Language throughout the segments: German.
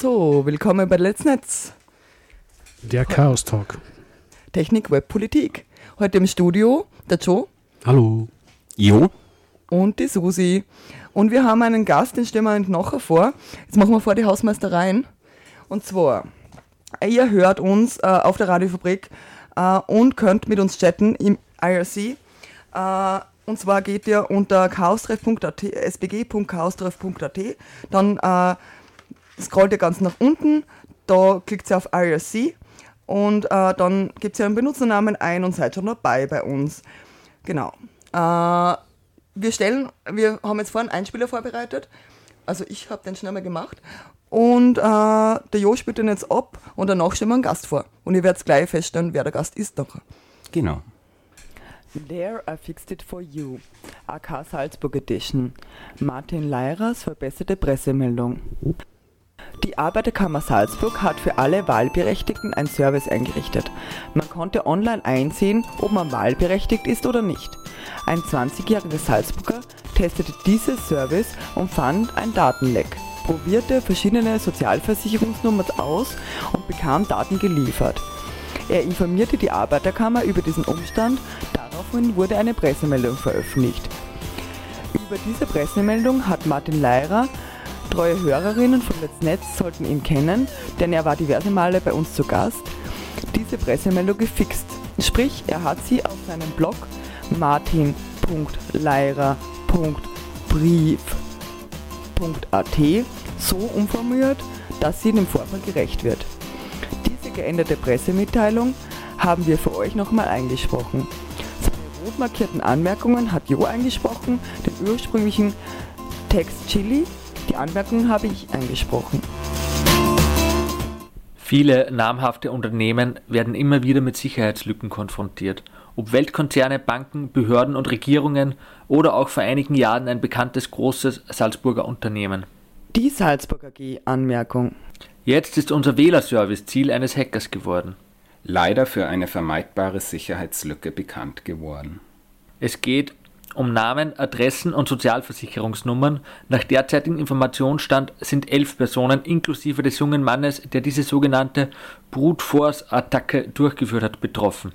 So, willkommen bei Let's Netz. Der Chaos Talk. Technik, Web, Politik. Heute im Studio der Joe Hallo. Jo. und die Susi. Und wir haben einen Gast, den stellen wir uns nachher vor. Jetzt machen wir vor die Hausmeistereien. Und zwar, ihr hört uns äh, auf der Radiofabrik äh, und könnt mit uns chatten im IRC. Äh, und zwar geht ihr unter chaostreff.at, sbg.chaostreff.at, dann äh, scrollt ihr ganz nach unten, da klickt ihr auf IRC und äh, dann gebt ihr einen Benutzernamen ein und seid schon dabei bei uns. Genau. Äh, wir stellen, wir haben jetzt vorhin einen Einspieler vorbereitet. Also ich habe den schnell mal gemacht. Und äh, der Jo spielt den jetzt ab und danach stellen wir einen Gast vor. Und ihr werdet gleich feststellen, wer der Gast ist nachher. Genau. There I Fixed It For You, AK Salzburg Edition. Martin Leirers verbesserte Pressemeldung. Die Arbeiterkammer Salzburg hat für alle Wahlberechtigten ein Service eingerichtet. Man konnte online einsehen, ob man wahlberechtigt ist oder nicht. Ein 20-jähriger Salzburger testete dieses Service und fand ein Datenleck, probierte verschiedene Sozialversicherungsnummern aus und bekam Daten geliefert. Er informierte die Arbeiterkammer über diesen Umstand, daraufhin wurde eine Pressemeldung veröffentlicht. Über diese Pressemeldung hat Martin Leirer, treue Hörerinnen von Let's Netz sollten ihn kennen, denn er war diverse Male bei uns zu Gast, diese Pressemeldung gefixt. Sprich, er hat sie auf seinem Blog martin.leirer.brief.at so umformuliert, dass sie dem Vorfall gerecht wird. Diese geänderte Pressemitteilung haben wir für euch nochmal eingesprochen. Seine rot markierten Anmerkungen hat Jo eingesprochen, den ursprünglichen Text Chili, die Anmerkungen habe ich eingesprochen. Viele namhafte Unternehmen werden immer wieder mit Sicherheitslücken konfrontiert. Ob Weltkonzerne, Banken, Behörden und Regierungen oder auch vor einigen Jahren ein bekanntes großes Salzburger Unternehmen. Die Salzburg AG Anmerkung. Jetzt ist unser Wählerservice Ziel eines Hackers geworden. leider für eine vermeidbare Sicherheitslücke bekannt geworden. Es geht um Namen, Adressen und Sozialversicherungsnummern. Nach derzeitigem Informationsstand sind elf Personen inklusive des jungen Mannes, der diese sogenannte Brute Force Attacke durchgeführt hat, betroffen.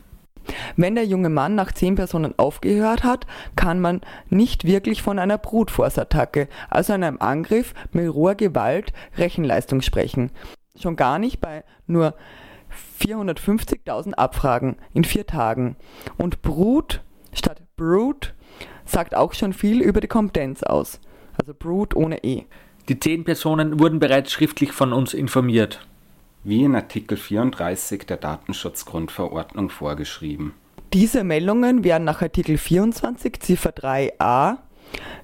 Wenn der junge Mann nach zehn Personen aufgehört hat, kann man nicht wirklich von einer Brute Force Attacke, also einem Angriff mit roher Gewalt, Rechenleistung sprechen. Schon gar nicht bei nur 450.000 Abfragen in vier Tagen. Und Brute statt Brute sagt auch schon viel über die Kompetenz aus. Also Brute ohne E. Die zehn Personen wurden bereits schriftlich von uns informiert. Wie in Artikel 34 der Datenschutzgrundverordnung vorgeschrieben. Diese Meldungen wären nach Artikel 24 Ziffer 3a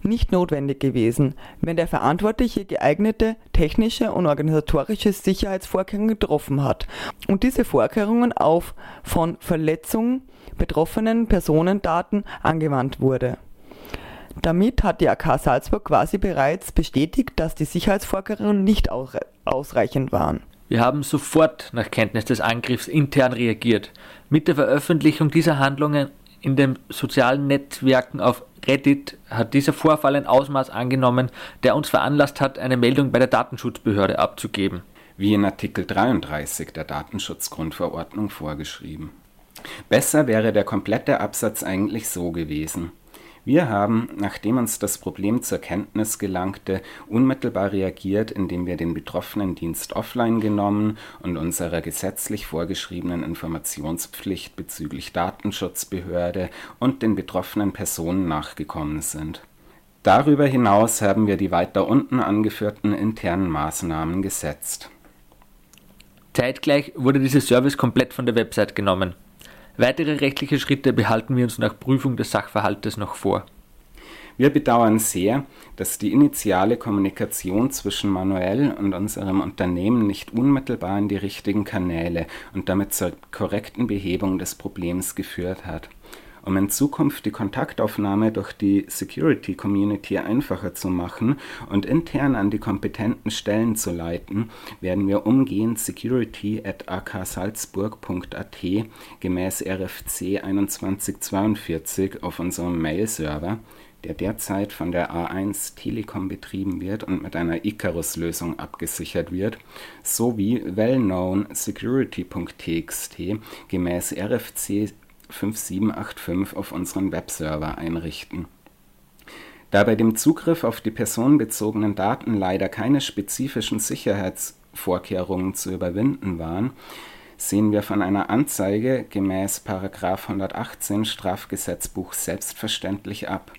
nicht notwendig gewesen, wenn der Verantwortliche geeignete technische und organisatorische Sicherheitsvorkehrungen getroffen hat und diese Vorkehrungen auf von Verletzung betroffenen Personendaten angewandt wurde. Damit hat die AK Salzburg quasi bereits bestätigt, dass die Sicherheitsvorkehrungen nicht ausre- ausreichend waren. Wir haben sofort nach Kenntnis des Angriffs intern reagiert. Mit der Veröffentlichung dieser Handlungen in den sozialen Netzwerken auf Reddit hat dieser Vorfall ein Ausmaß angenommen, der uns veranlasst hat, eine Meldung bei der Datenschutzbehörde abzugeben. Wie in Artikel 33 der Datenschutzgrundverordnung vorgeschrieben. Besser wäre der komplette Absatz eigentlich so gewesen. Wir haben, nachdem uns das Problem zur Kenntnis gelangte, unmittelbar reagiert, indem wir den betroffenen Dienst offline genommen und unserer gesetzlich vorgeschriebenen Informationspflicht bezüglich Datenschutzbehörde und den betroffenen Personen nachgekommen sind. Darüber hinaus haben wir die weiter unten angeführten internen Maßnahmen gesetzt. Zeitgleich wurde dieser Service komplett von der Website genommen. Weitere rechtliche Schritte behalten wir uns nach Prüfung des Sachverhaltes noch vor. Wir bedauern sehr, dass die initiale Kommunikation zwischen Manuel und unserem Unternehmen nicht unmittelbar in die richtigen Kanäle und damit zur korrekten Behebung des Problems geführt hat. Um in Zukunft die Kontaktaufnahme durch die Security Community einfacher zu machen und intern an die kompetenten Stellen zu leiten, werden wir umgehend security at aksalzburg.at gemäß RFC 2142 auf unserem Mail-Server der derzeit von der A1 Telekom betrieben wird und mit einer Icarus-Lösung abgesichert wird, sowie well-known security.txt gemäß RFC 5785 auf unseren Webserver einrichten. Da bei dem Zugriff auf die personenbezogenen Daten leider keine spezifischen Sicherheitsvorkehrungen zu überwinden waren, sehen wir von einer Anzeige gemäß 118 Strafgesetzbuch selbstverständlich ab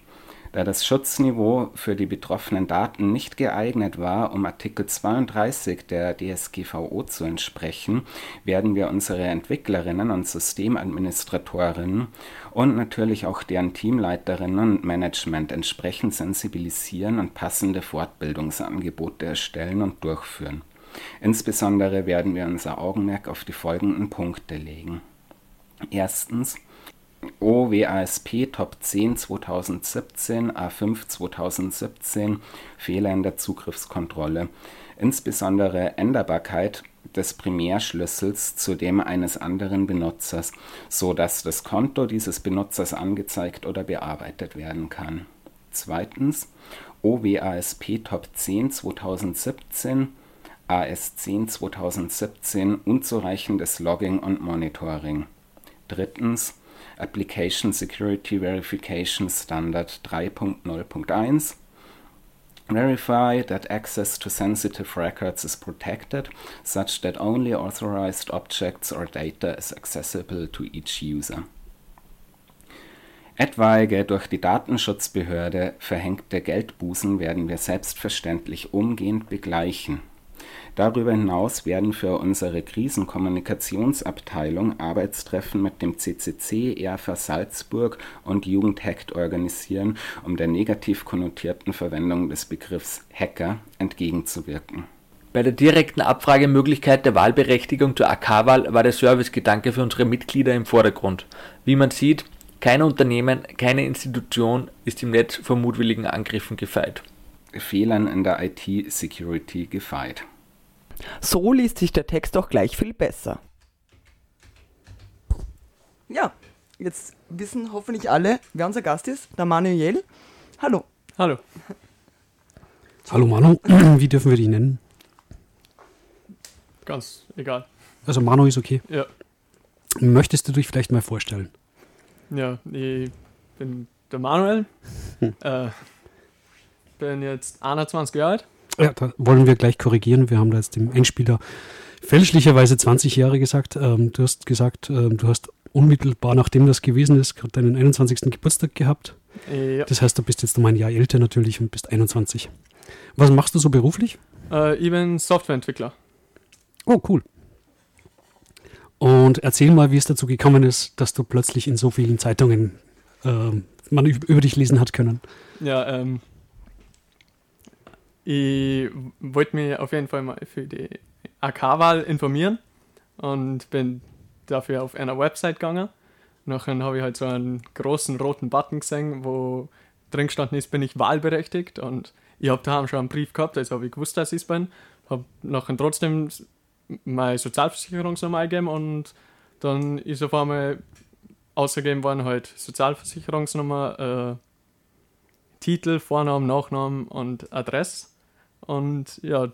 da das Schutzniveau für die betroffenen Daten nicht geeignet war, um Artikel 32 der DSGVO zu entsprechen, werden wir unsere Entwicklerinnen und Systemadministratorinnen und natürlich auch deren Teamleiterinnen und Management entsprechend sensibilisieren und passende Fortbildungsangebote erstellen und durchführen. Insbesondere werden wir unser Augenmerk auf die folgenden Punkte legen. Erstens OWASP Top 10 2017, A5 2017 Fehler in der Zugriffskontrolle, insbesondere Änderbarkeit des Primärschlüssels zu dem eines anderen Benutzers, so dass das Konto dieses Benutzers angezeigt oder bearbeitet werden kann. Zweitens OWASP Top 10 2017 AS10 2017 unzureichendes Logging und Monitoring. Drittens Application Security Verification Standard 3.0.1 Verify that access to sensitive records is protected, such that only authorized objects or data is accessible to each user. Etwaige durch die Datenschutzbehörde verhängte Geldbußen werden wir selbstverständlich umgehend begleichen Darüber hinaus werden für unsere Krisenkommunikationsabteilung Arbeitstreffen mit dem CCC, ERFA Salzburg und Jugendhackt organisieren, um der negativ konnotierten Verwendung des Begriffs Hacker entgegenzuwirken. Bei der direkten Abfragemöglichkeit der Wahlberechtigung zur AK-Wahl war der Servicegedanke für unsere Mitglieder im Vordergrund. Wie man sieht, kein Unternehmen, keine Institution ist im Netz vor mutwilligen Angriffen gefeit. Fehlern in der IT-Security gefeit. So liest sich der Text auch gleich viel besser. Ja, jetzt wissen hoffentlich alle, wer unser Gast ist, der Manuel. Hallo. Hallo. Hallo Manu, wie dürfen wir dich nennen? Ganz egal. Also Manu ist okay. Ja. Möchtest du dich vielleicht mal vorstellen? Ja, ich bin der Manuel. Hm. Äh, bin jetzt 21 Jahre alt. Ja, da wollen wir gleich korrigieren. Wir haben da jetzt dem Endspieler fälschlicherweise 20 Jahre gesagt. Ähm, du hast gesagt, ähm, du hast unmittelbar nachdem das gewesen ist, gerade deinen 21. Geburtstag gehabt. Ja. Das heißt, du bist jetzt um ein Jahr älter natürlich und bist 21. Was machst du so beruflich? Äh, ich bin Softwareentwickler. Oh, cool. Und erzähl mal, wie es dazu gekommen ist, dass du plötzlich in so vielen Zeitungen ähm, man über dich lesen hat können. Ja, ähm, ich wollte mich auf jeden Fall mal für die AK-Wahl informieren und bin dafür auf einer Website gegangen. Nachher habe ich halt so einen großen roten Button gesehen, wo drin gestanden ist, bin ich wahlberechtigt und ich habe da schon einen Brief gehabt, also habe ich gewusst, dass ich es bin. Habe nachher trotzdem meine Sozialversicherungsnummer eingegeben und dann ist auf einmal ausgegeben worden halt Sozialversicherungsnummer, äh, Titel, Vornamen, Nachnamen und Adresse. Und ja,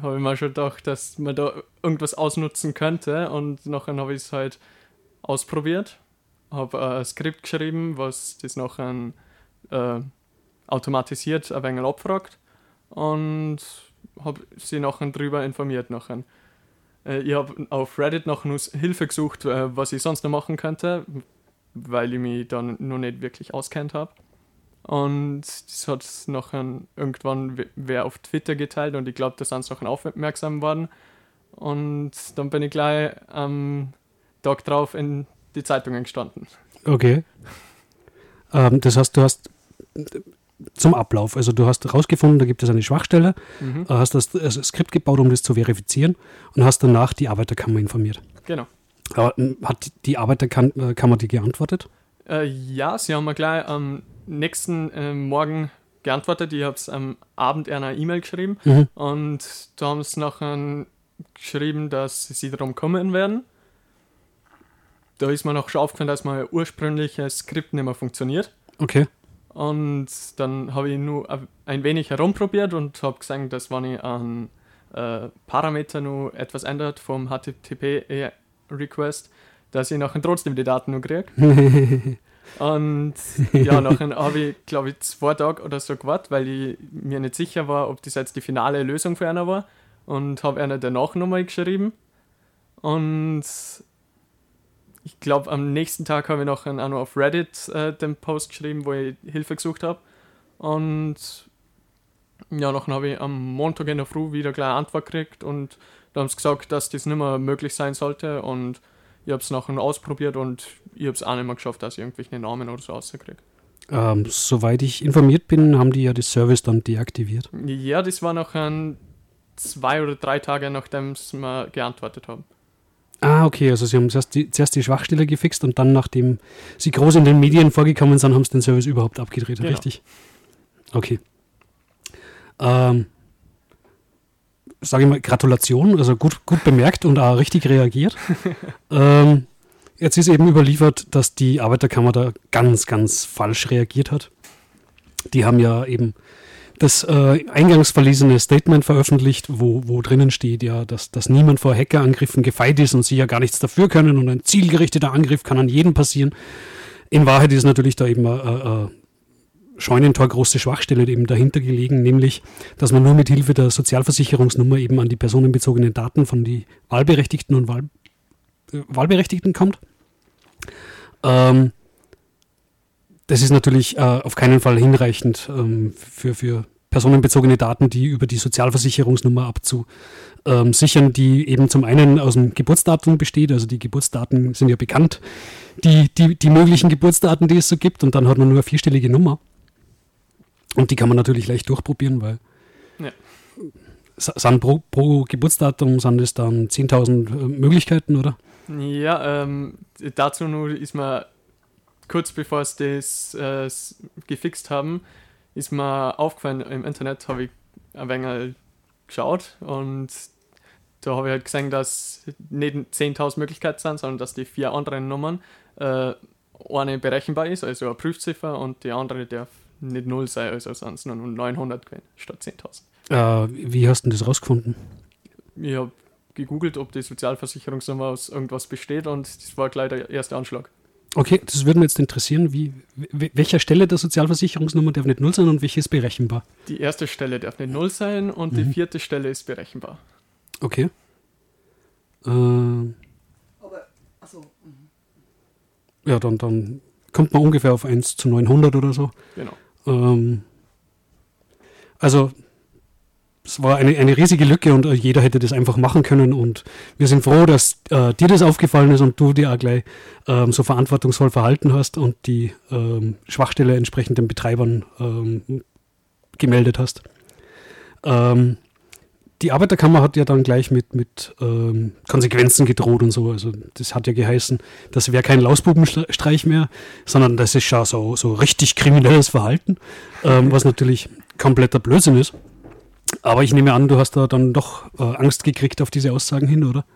habe ich mir schon gedacht, dass man da irgendwas ausnutzen könnte. Und nachher habe ich es halt ausprobiert. Habe ein Skript geschrieben, was das nachher äh, automatisiert ein wenig abfragt. Und habe sie nachher drüber informiert. Nachher. Äh, ich habe auf Reddit nach Hilfe gesucht, äh, was ich sonst noch machen könnte, weil ich mich dann noch nicht wirklich auskennt habe. Und das hat nachher irgendwann wer auf Twitter geteilt und ich glaube, da sind sie nachher aufmerksam worden. Und dann bin ich gleich am Tag drauf in die Zeitungen gestanden. Okay. Ähm, das heißt, du hast zum Ablauf. Also du hast herausgefunden, da gibt es eine Schwachstelle, Mhm. äh, hast das, das Skript gebaut, um das zu verifizieren und hast danach die Arbeiterkammer informiert. Genau. Ähm, hat die Arbeiterkammer dir geantwortet? Äh, ja, sie haben mir gleich am nächsten äh, Morgen geantwortet. Ich habe es am Abend einer E-Mail geschrieben Mhm. und da haben sie nachher geschrieben, dass sie darum kommen werden. Da ist mir noch schon aufgefallen, dass mein ursprüngliches Skript nicht mehr funktioniert. Okay. Und dann habe ich nur ein- wenig herumprobiert und habe gesagt, dass wenn ich an äh, Parameter nur etwas ändert vom HTTP-Request, dass ich nachher trotzdem die Daten nur kriege. und ja, nachher habe ich, glaube ich, zwei Tage oder so gewartet, weil ich mir nicht sicher war, ob das jetzt die finale Lösung für einer war. Und habe einer danach nochmal geschrieben. Und ich glaube, am nächsten Tag habe ich noch auch noch auf Reddit äh, den Post geschrieben, wo ich Hilfe gesucht habe. Und ja, nachher habe ich am Montag in der Früh wieder gleich eine Antwort gekriegt und da haben sie gesagt, dass das nicht mehr möglich sein sollte und ich habe es nachher ausprobiert und ich habe es auch nicht mehr geschafft, dass ich irgendwelche Namen oder so rauskriege. Ähm, soweit ich informiert bin, haben die ja das Service dann deaktiviert. Ja, das war nachher zwei oder drei Tage, nachdem sie mir geantwortet haben. Ah, okay, also sie haben zuerst die, zuerst die Schwachstelle gefixt und dann, nachdem sie groß in den Medien vorgekommen sind, haben sie den Service überhaupt abgedreht, Genau. richtig? Okay. Ähm, sage ich mal, Gratulation, also gut, gut bemerkt und auch richtig reagiert. ähm, jetzt ist eben überliefert, dass die Arbeiterkammer da ganz, ganz falsch reagiert hat. Die haben ja eben das äh, eingangs verlesene Statement veröffentlicht, wo, wo drinnen steht ja, dass, dass niemand vor Hackerangriffen gefeit ist und sie ja gar nichts dafür können und ein zielgerichteter Angriff kann an jeden passieren. In Wahrheit ist natürlich da eben eine äh, scheunentorgroße Schwachstelle eben dahinter gelegen, nämlich, dass man nur mit Hilfe der Sozialversicherungsnummer eben an die personenbezogenen Daten von die Wahlberechtigten und Wahl, äh, Wahlberechtigten kommt. Ähm, das ist natürlich äh, auf keinen Fall hinreichend ähm, für, für personenbezogene Daten, die über die Sozialversicherungsnummer abzusichern, die eben zum einen aus dem Geburtsdatum besteht, also die Geburtsdaten sind ja bekannt, die, die, die möglichen Geburtsdaten, die es so gibt, und dann hat man nur eine vierstellige Nummer. Und die kann man natürlich leicht durchprobieren, weil Ja. sind pro, pro Geburtsdatum sind es dann 10.000 äh, Möglichkeiten, oder? Ja, ähm, dazu nur ist mir kurz bevor sie das äh, gefixt haben, ist mir aufgefallen, im Internet habe ich ein wenig geschaut und da habe ich halt gesehen, dass nicht 10.000 Möglichkeiten sind, sondern dass die vier anderen Nummern äh, eine berechenbar ist, also eine Prüfziffer und die andere darf nicht 0 sein, also es nur 900 gewesen, statt 10.000. Äh, wie hast du denn das rausgefunden? Ich habe gegoogelt, ob die Sozialversicherungsnummer aus irgendwas besteht und das war gleich der erste Anschlag. Okay, das würde mich jetzt interessieren, wie, welcher Stelle der Sozialversicherungsnummer darf nicht null sein und welche ist berechenbar? Die erste Stelle darf nicht 0 sein und die vierte Stelle ist berechenbar. Okay. Äh, Aber, achso, ja, dann, dann kommt man ungefähr auf 1 zu 900 oder so. Genau. Ähm, also, es war eine, eine riesige Lücke und äh, jeder hätte das einfach machen können. Und wir sind froh, dass äh, dir das aufgefallen ist und du dir auch gleich ähm, so verantwortungsvoll verhalten hast und die ähm, Schwachstelle entsprechend den Betreibern ähm, gemeldet hast. Ähm, die Arbeiterkammer hat ja dann gleich mit, mit ähm, Konsequenzen gedroht und so. Also das hat ja geheißen, das wäre kein Lausbubenstreich mehr, sondern das ist schon so, so richtig kriminelles Verhalten, ähm, was natürlich kompletter Blödsinn ist. Aber ich nehme an, du hast da dann doch äh, Angst gekriegt auf diese Aussagen hin, oder?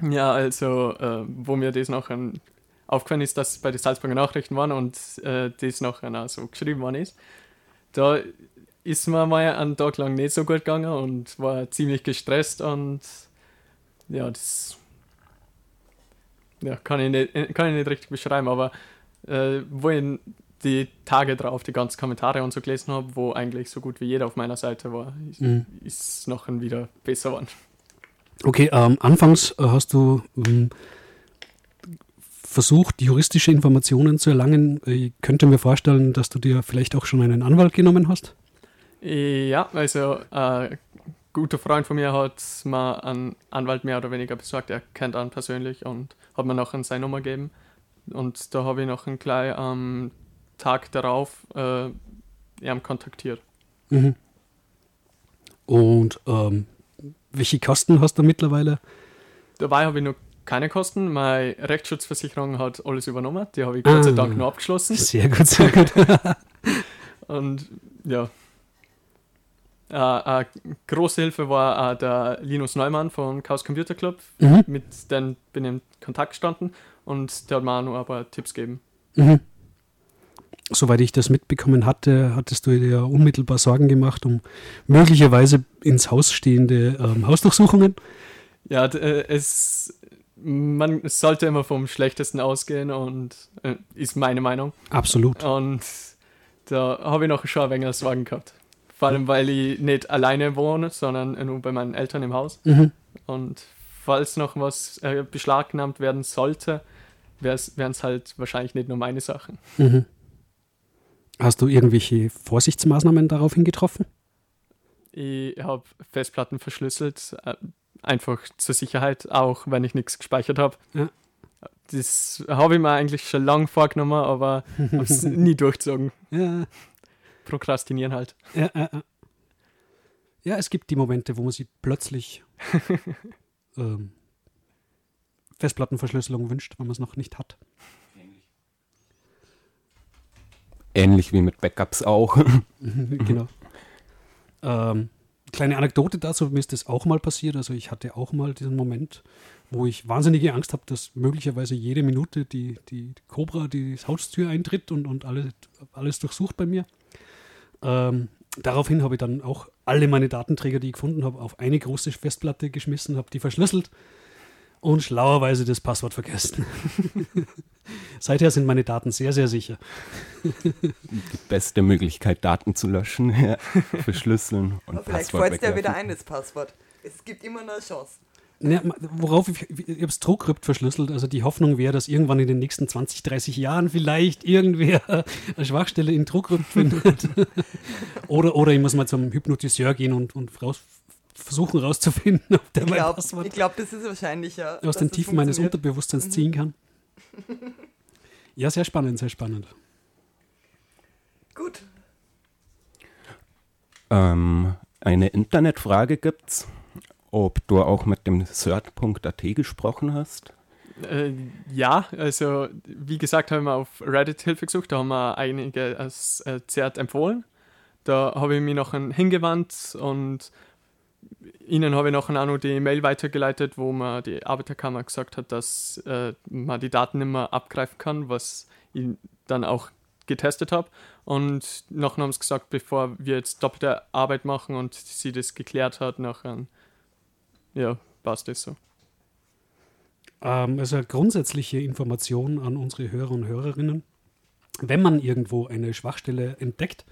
Ja, also, äh, wo mir das nachher aufgefallen ist, dass bei den Salzburger Nachrichten waren und äh, das auch so geschrieben worden ist, da ist mir mal einen Tag lang nicht so gut gegangen und war ziemlich gestresst und ja, das ja, kann, ich nicht, kann ich nicht richtig beschreiben, aber äh, wo ich die Tage drauf die ganzen Kommentare und so gelesen habe, wo eigentlich so gut wie jeder auf meiner Seite war, ist, Mhm. ist es nachher wieder besser geworden. Okay, ähm, anfangs äh, hast du ähm, versucht, juristische Informationen zu erlangen. Ich könnte mir vorstellen, dass du dir vielleicht auch schon einen Anwalt genommen hast. Ja, also ein guter Freund von mir hat mir einen Anwalt mehr oder weniger besorgt. Er kennt ihn persönlich und hat mir noch seine Nummer gegeben. Und da habe ich noch einen gleich am Tag darauf äh, ihm kontaktiert. Mhm. Und ähm, welche Kosten hast du mittlerweile? Dabei habe ich noch keine Kosten. Meine Rechtsschutzversicherung hat alles übernommen. Die habe ich Gott sei Ah. Dank nur abgeschlossen. Sehr gut, sehr gut. Und ja. Äh, eine große Hilfe war auch der Linus Neumann von Chaos Computer Club. Mhm. Mit dem bin ich in Kontakt gestanden und der hat mir auch noch ein paar Tipps gegeben. Mhm. Soweit ich das mitbekommen hatte, hattest du dir ja unmittelbar Sorgen gemacht um möglicherweise ins Haus stehende ähm, Hausdurchsuchungen. Ja, äh, es, man sollte immer vom Schlechtesten ausgehen und äh, ist meine Meinung. Absolut. Und da habe ich noch schon ein wenig Sorgen gehabt. Vor allem, weil ich nicht alleine wohne, sondern nur bei meinen Eltern im Haus. Mhm. Und falls noch was äh, beschlagnahmt werden sollte, wären es halt wahrscheinlich nicht nur meine Sachen. Mhm. Hast du irgendwelche Vorsichtsmaßnahmen daraufhin getroffen? Ich habe Festplatten verschlüsselt, äh, einfach zur Sicherheit, auch wenn ich nichts gespeichert habe. Ja. Das habe ich mir eigentlich schon lange vorgenommen, aber habe es nie durchgezogen. Ja, Prokrastinieren halt. ja, ja, ja. ja, es gibt die Momente, wo man sich plötzlich ähm, Festplattenverschlüsselung wünscht, wenn man es noch nicht hat. Ähnlich wie mit Backups auch. genau. Ähm, kleine Anekdote dazu, mir ist das auch mal passiert. Also ich hatte auch mal diesen Moment, wo ich wahnsinnige Angst habe, dass möglicherweise jede Minute die, die Cobra die Haustür eintritt und, und alles, alles durchsucht bei mir. Ähm, daraufhin habe ich dann auch alle meine Datenträger, die ich gefunden habe, auf eine große Festplatte geschmissen, habe die verschlüsselt und schlauerweise das Passwort vergessen. Seither sind meine Daten sehr, sehr sicher. Die beste Möglichkeit, Daten zu löschen, ja. verschlüsseln und Aber vielleicht Passwort fällt es dir wieder ein, das Passwort. Es gibt immer noch eine Chance. Ma- worauf ich, ich habe es Druckrypt verschlüsselt. Also die Hoffnung wäre, dass irgendwann in den nächsten 20, 30 Jahren vielleicht irgendwer eine Schwachstelle in Druckrypt findet. oder, oder ich muss mal zum Hypnotiseur gehen und, und raus, versuchen rauszufinden, ob der Ich mein glaube, Passwort glaub, das ist wahrscheinlicher. aus den Tiefen meines. Unterbewusstseins Mhm. ziehen kann. Ja, sehr spannend, sehr spannend. Gut. Ähm, eine Internetfrage gibt's, ob du auch mit dem Cert.at gesprochen hast. Äh, ja, also wie gesagt, haben wir auf Reddit Hilfe gesucht, da haben wir einige als äh, Zert empfohlen. Da habe ich mich noch hingewandt und ihnen habe ich noch auch noch die Mail weitergeleitet, wo mir die Arbeiterkammer gesagt hat, dass äh, man die Daten nicht mehr abgreifen kann, was ich dann auch getestet habe. Und nachher haben sie gesagt, bevor wir jetzt doppelte Arbeit machen und sie das geklärt hat, nachher, ja, passt das so. Ähm, also grundsätzliche Information an unsere Hörer und Hörerinnen. Wenn man irgendwo eine Schwachstelle entdeckt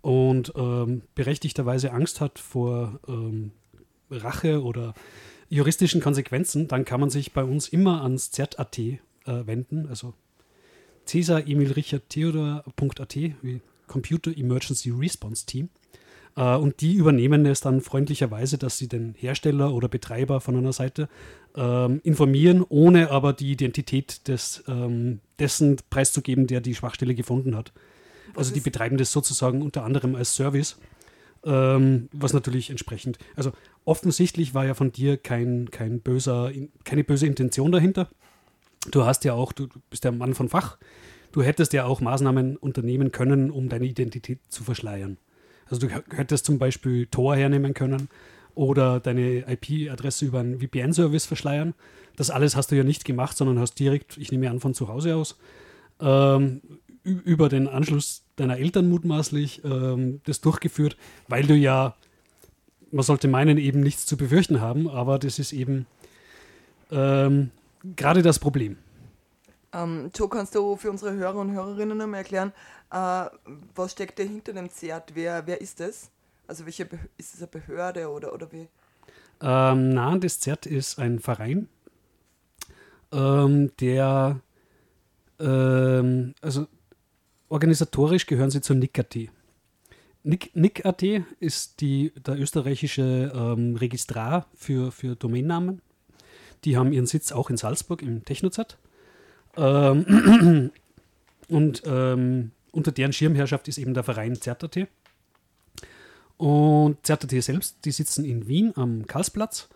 und ähm, berechtigterweise Angst hat vor ähm, Rache oder juristischen Konsequenzen, dann kann man sich bei uns immer ans ZAT äh, wenden, also Cäsar Emil Richard Theodor.at, wie Computer Emergency Response Team. Äh, und die übernehmen es dann freundlicherweise, dass sie den Hersteller oder Betreiber von einer Seite ähm, informieren, ohne aber die Identität des, ähm, dessen preiszugeben, der die Schwachstelle gefunden hat. Also die betreiben das sozusagen unter anderem als Service, ähm, was natürlich entsprechend, also offensichtlich war ja von dir kein, kein böser, keine böse Intention dahinter. Du hast ja auch, du du bist ja ein Mann von Fach, du hättest ja auch Maßnahmen unternehmen können, um deine Identität zu verschleiern. Also du hättest zum Beispiel Tor hernehmen können oder deine IP-Adresse über einen VPN-Service verschleiern. Das alles hast du ja nicht gemacht, sondern hast direkt, ich nehme an, von zu Hause aus, ähm, über den Anschluss deiner Eltern mutmaßlich ähm, das durchgeführt, weil du ja, man sollte meinen, eben nichts zu befürchten haben, aber das ist eben ähm, gerade das Problem. Ähm, Joe, kannst du für unsere Hörer und Hörerinnen noch mal erklären, äh, was steckt da hinter dem CERT? Wer, wer ist das? Also welche Beh ist es eine Behörde oder, oder wie? Ähm, na, das ZERT ist ein Verein, ähm, der, ähm, also organisatorisch gehören sie zur NIC.at. NIC, NIC.at ist die, der österreichische ähm, Registrar für, für Domainnamen. Die haben ihren Sitz auch in Salzburg im Technozet. Ähm, und ähm, unter deren Schirmherrschaft ist eben der Verein ZertAT. Und ZertAT selbst, die sitzen in Wien am Karlsplatz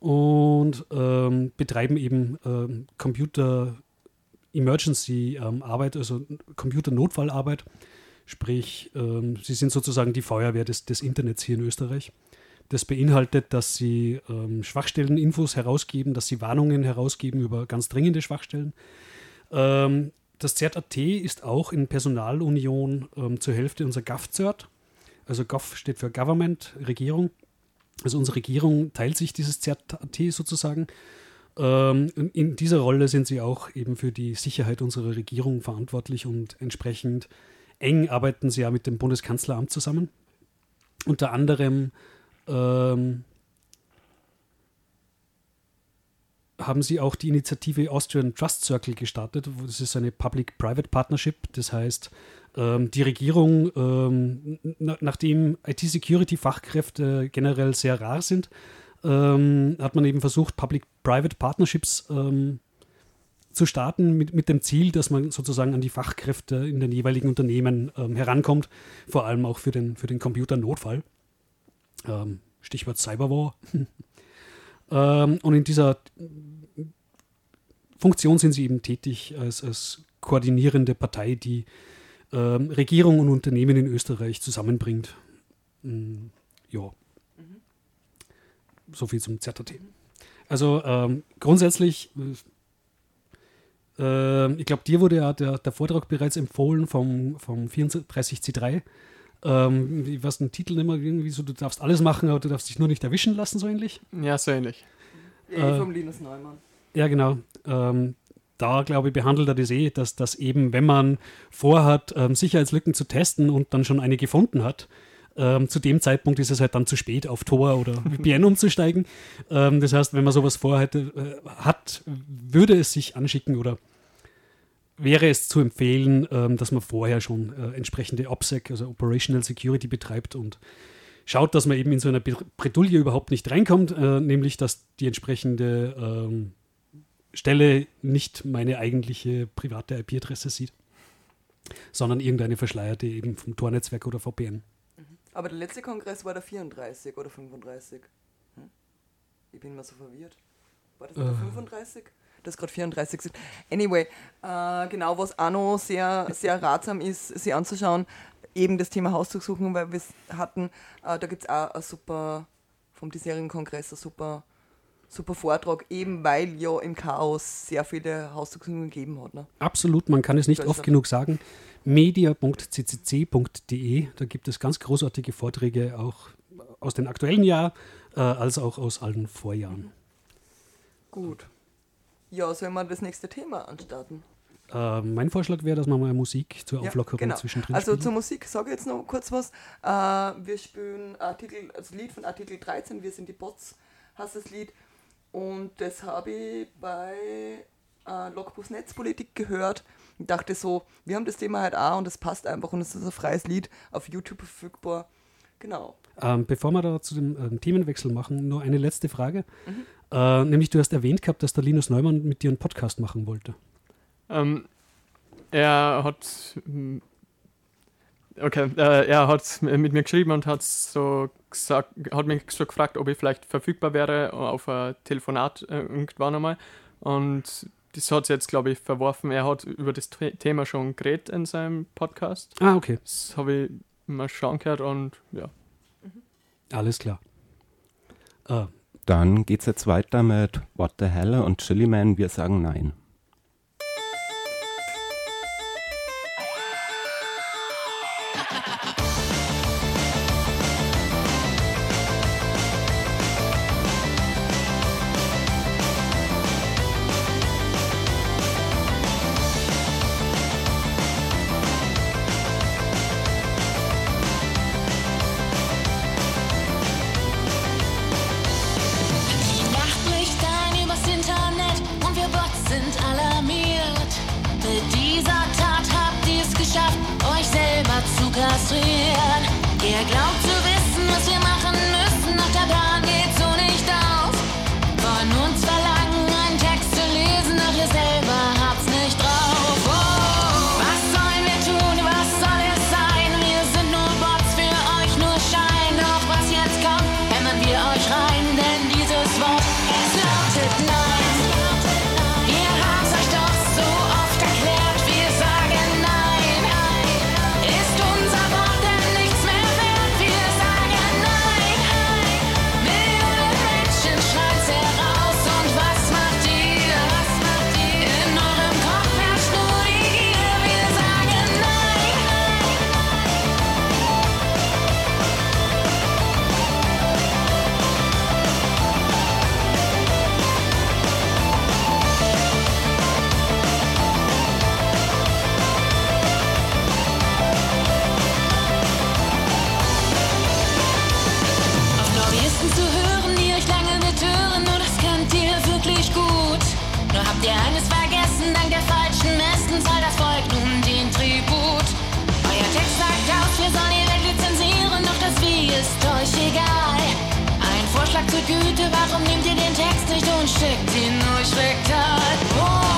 und ähm, betreiben eben ähm, Computer Emergency ähm, Arbeit, also Computer Notfallarbeit. Sprich, ähm, sie sind sozusagen die Feuerwehr des, des Internets hier in Österreich. Das beinhaltet, dass sie ähm, Schwachstelleninfos herausgeben, dass sie Warnungen herausgeben über ganz dringende Schwachstellen. Ähm, das ZAT ist auch in Personalunion ähm, zur Hälfte unser GovCert. Also Gov steht für Government, Regierung. Also unsere Regierung teilt sich dieses ZAT sozusagen. Ähm, in dieser Rolle sind sie auch eben für die Sicherheit unserer Regierung verantwortlich und entsprechend eng arbeiten sie ja mit dem Bundeskanzleramt zusammen. Unter anderem ähm, haben sie auch die Initiative Austrian Trust Circle gestartet. Das ist eine Public-Private Partnership. Das heißt, ähm, die Regierung, ähm, na, nachdem IT-Security-Fachkräfte generell sehr rar sind, ähm, hat man eben versucht, Public-Private Partnerships ähm, zu starten mit, mit dem Ziel, dass man sozusagen an die Fachkräfte in den jeweiligen Unternehmen ähm, herankommt, vor allem auch für den, für den Computernotfall. Ähm, Stichwort Cyberwar. ähm, und in dieser Funktion sind sie eben tätig als, als koordinierende Partei, die ähm, Regierung und Unternehmen in Österreich zusammenbringt. Mm, ja. Mhm. So viel zum ZRT. Also ähm, grundsätzlich äh, ich glaube, dir wurde ja der, der, Vortrag bereits empfohlen vom, vom 34C3. Ähm, was ein Titel immer irgendwie so, du darfst alles machen, aber du darfst dich nur nicht erwischen lassen, so ähnlich. Ja, so ähnlich. Ja, äh, vom Linus Neumann. Ja, genau. Ähm, da, glaube ich, behandelt er das eh, dass, dass eben, wenn man vorhat, ähm, Sicherheitslücken zu testen und dann schon eine gefunden hat, ähm, zu dem Zeitpunkt ist es halt dann zu spät, auf Tor oder VPN umzusteigen. Ähm, das heißt, wenn man sowas vorhat, äh, hat, würde es sich anschicken oder wäre es zu empfehlen, ähm, dass man vorher schon äh, entsprechende OPSEC, also Operational Security, betreibt und schaut, dass man eben in so einer Bredouille überhaupt nicht reinkommt, äh, nämlich dass die entsprechende ähm, Stelle nicht meine eigentliche private IP-Adresse sieht, sondern irgendeine verschleierte eben vom Tornetzwerk oder VPN. Aber der letzte Kongress war der 34 oder 35. Hm? Ich bin mal so verwirrt. War das uh. der 35? Das gerade 34 sind. Anyway, äh, genau, was auch noch sehr, sehr ratsam ist, sich anzuschauen, eben das Thema Hausdurchsuchung, weil wir es hatten, äh, da gibt es auch ein super, vom diesjährigen Kongress, ein super, super Vortrag, eben weil ja im Chaos sehr viele Hausdurchsuchungen gegeben hat. Ne? Absolut, man kann es nicht oft genug sagen media.ccc.de. Da gibt es ganz großartige Vorträge auch aus dem aktuellen Jahr äh, als auch aus allen Vorjahren. Gut. Ja, sollen wir das nächste Thema anstarten? Äh, mein Vorschlag wäre, dass wir mal Musik zur Auflockerung ja, genau. zwischendrin Also spielen. zur Musik sage ich jetzt noch kurz was. Äh, wir spielen Artikel, also Lied von Artikel 13, Wir sind die Bots, heißt das Lied. Und das habe ich bei äh, Logbus Netzpolitik gehört und dachte so, wir haben das Thema halt auch und es passt einfach und es ist ein freies Lied auf YouTube verfügbar. Genau. Ähm, bevor wir da zu dem ähm, Themenwechsel machen, nur eine letzte Frage. Mhm. Äh, nämlich, du hast erwähnt gehabt, dass der Linus Neumann mit dir einen Podcast machen wollte. Ähm, er hat. Hm, okay, äh, er hat mit mir geschrieben und hat so gesagt, hat mich so gefragt, ob ich vielleicht verfügbar wäre auf ein Telefonat äh, irgendwann einmal. Und das hat jetzt, glaube ich, verworfen. Er hat über das Thema schon geredet in seinem Podcast. Ah, okay. Das habe ich mal schauen gehört und ja. Alles klar. Uh. Dann es jetzt weiter mit What the Hell und Chili Man. Wir sagen nein. Ist euch egal. Ein Vorschlag zur Güte, warum nehmt ihr den Text nicht und schickt ihn euch rektal? Oh,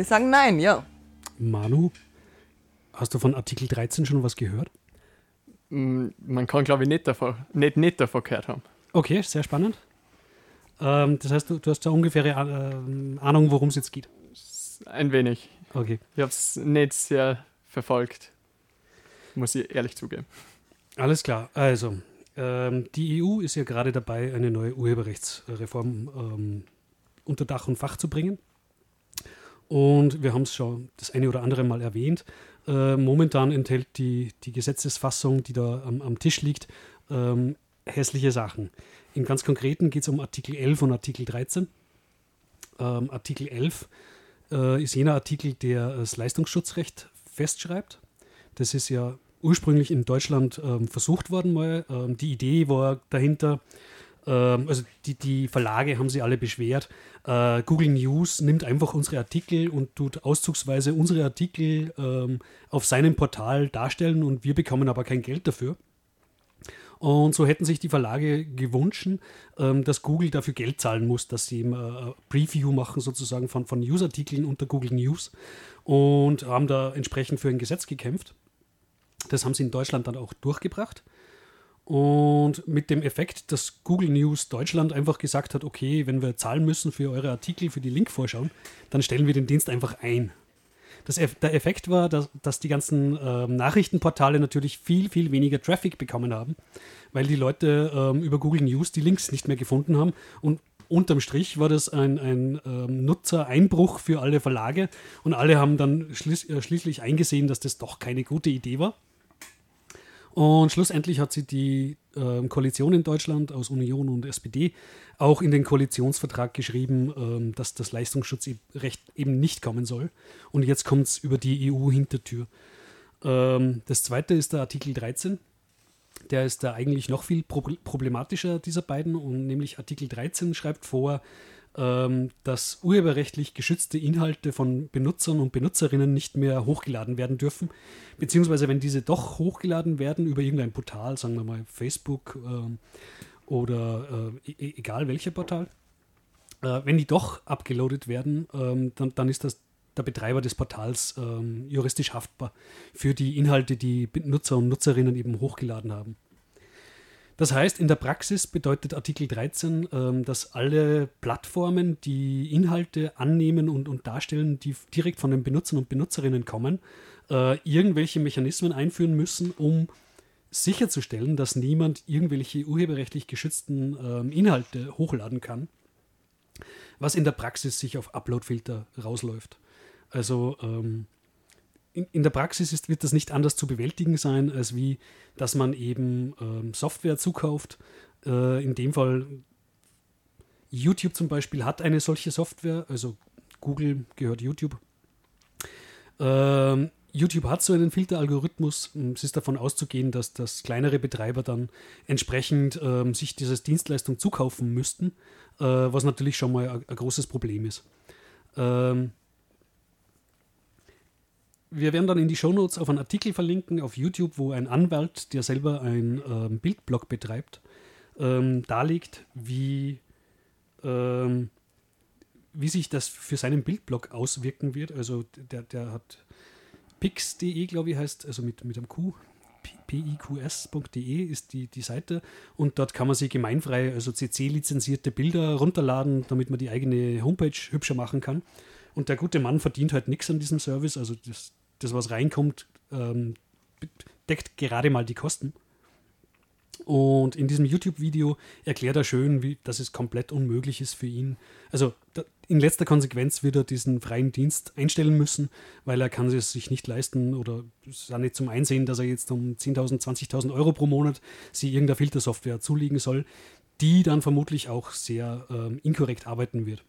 Wir sagen nein, ja. Manu, hast du von Artikel 13 schon was gehört? Mm, Man kann, glaube ich, nicht davon, nicht, nicht davon gehört haben. Okay, sehr spannend. Ähm, das heißt, du, du hast da ungefähre äh, Ahnung, worum es jetzt geht. Ein wenig. Okay. Ich habe es nicht sehr verfolgt. Muss ich ehrlich zugeben. Alles klar. Also, ähm, die EU ist ja gerade dabei, eine neue Urheberrechtsreform ähm, unter Dach und Fach zu bringen. Und wir haben es schon das eine oder andere Mal erwähnt. Äh, momentan enthält die, die Gesetzesfassung, die da am, am Tisch liegt, ähm, hässliche Sachen. Im ganz Konkreten geht es um Artikel 11 und Artikel 13. Ähm, Artikel 11 äh, ist jener Artikel, der das Leistungsschutzrecht festschreibt. Das ist ja ursprünglich in Deutschland ähm, versucht worden mal. Ähm, die Idee war dahinter, ähm, also die, die Verlage haben sie alle beschwert. Äh, Google News nimmt einfach unsere Artikel und tut auszugsweise unsere Artikel ähm, auf seinem Portal darstellen und wir bekommen aber kein Geld dafür. Und so hätten sich die Verlage gewünscht, ähm, dass Google dafür Geld zahlen muss, dass sie eben, äh, Preview machen sozusagen von, von Newsartikeln unter Google News und haben da entsprechend für ein Gesetz gekämpft. Das haben sie in Deutschland dann auch durchgebracht. Und mit dem Effekt, dass Google News Deutschland einfach gesagt hat, okay, wenn wir zahlen müssen für eure Artikel, für die Linkvorschauen, dann stellen wir den Dienst einfach ein. Das, der Effekt war, dass, dass die ganzen ähm, Nachrichtenportale natürlich viel, viel weniger Traffic bekommen haben, weil die Leute ähm, über Google News die Links nicht mehr gefunden haben. Und unterm Strich war das ein, ein ähm, Nutzereinbruch für alle Verlage und alle haben dann schliess, äh, schließlich eingesehen, dass das doch keine gute Idee war. Und schlussendlich hat sie die ähm, Koalition in Deutschland aus Union und SPD auch in den Koalitionsvertrag geschrieben, ähm, dass das Leistungsschutzrecht eben nicht kommen soll. Und jetzt kommt es über die EU-Hintertür. Ähm, das zweite ist der Artikel 13. Der ist da eigentlich noch viel prob- problematischer dieser beiden. Und nämlich Artikel 13 schreibt vor, ähm, dass urheberrechtlich geschützte Inhalte von Benutzern und Benutzerinnen nicht mehr hochgeladen werden dürfen. Beziehungsweise, wenn diese doch hochgeladen werden über irgendein Portal, sagen wir mal Facebook ähm, oder äh, e- egal welcher Portal, äh, wenn die doch abgeloadet werden, ähm, dann, dann ist das der Betreiber des Portals ähm, juristisch haftbar für die Inhalte, die Benutzer und Nutzerinnen eben hochgeladen haben. Das heißt, in der Praxis bedeutet Artikel 13, ähm, dass alle Plattformen, die Inhalte annehmen und, und darstellen, die direkt von den Benutzern und Benutzerinnen kommen, äh, irgendwelche Mechanismen einführen müssen, um sicherzustellen, dass niemand irgendwelche urheberrechtlich geschützten ähm, Inhalte hochladen kann, was in der Praxis sich auf Uploadfilter rausläuft. Also ähm, in, in der Praxis ist, wird das nicht anders zu bewältigen sein, als wie, dass man eben ähm, Software zukauft. Äh, in dem Fall YouTube zum Beispiel hat eine solche Software, also Google gehört YouTube. Ähm, YouTube hat so einen Filteralgorithmus. Es ist davon auszugehen, dass, dass kleinere Betreiber dann entsprechend ähm, sich diese Dienstleistung zukaufen müssten, äh, was natürlich schon mal ein, ein großes Problem ist. Ähm, wir werden dann in die Shownotes auf einen Artikel verlinken auf YouTube, wo ein Anwalt, der selber ein ähm, Bildblog betreibt, ähm, darlegt, wie, ähm, wie sich das für seinen Bildblog auswirken wird. Also der, der hat pix.de, glaube ich, heißt, also mit, mit einem Q, piqs.de ist die, die Seite und dort kann man sich gemeinfrei, also CC-lizenzierte Bilder runterladen, damit man die eigene Homepage hübscher machen kann. Und der gute Mann verdient halt nichts an diesem Service, also das, das was reinkommt, ähm, deckt gerade mal die Kosten. Und in diesem YouTube-Video erklärt er schön, wie, dass es komplett unmöglich ist für ihn. Also in letzter Konsequenz wird er diesen freien Dienst einstellen müssen, weil er kann es sich nicht leisten oder es ist auch nicht zum Einsehen, dass er jetzt um 10.000, 20.000 Euro pro Monat sie irgendeiner Filtersoftware zulegen soll, die dann vermutlich auch sehr ähm, inkorrekt arbeiten wird.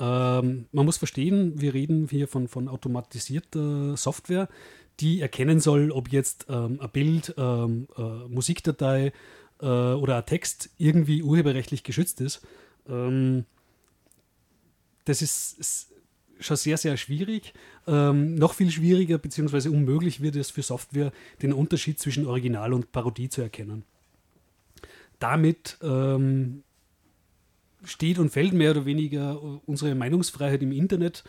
Ähm, man muss verstehen, wir reden hier von, von automatisierter Software, die erkennen soll, ob jetzt ähm, ein Bild, ähm, äh, Musikdatei äh, oder ein Text irgendwie urheberrechtlich geschützt ist. Ähm, das ist, ist, schon sehr, sehr schwierig. Ähm, noch viel schwieriger bzw. unmöglich wird es für Software, den Unterschied zwischen Original und Parodie zu erkennen. Damit ähm, steht und fällt mehr oder weniger unsere Meinungsfreiheit im Internet.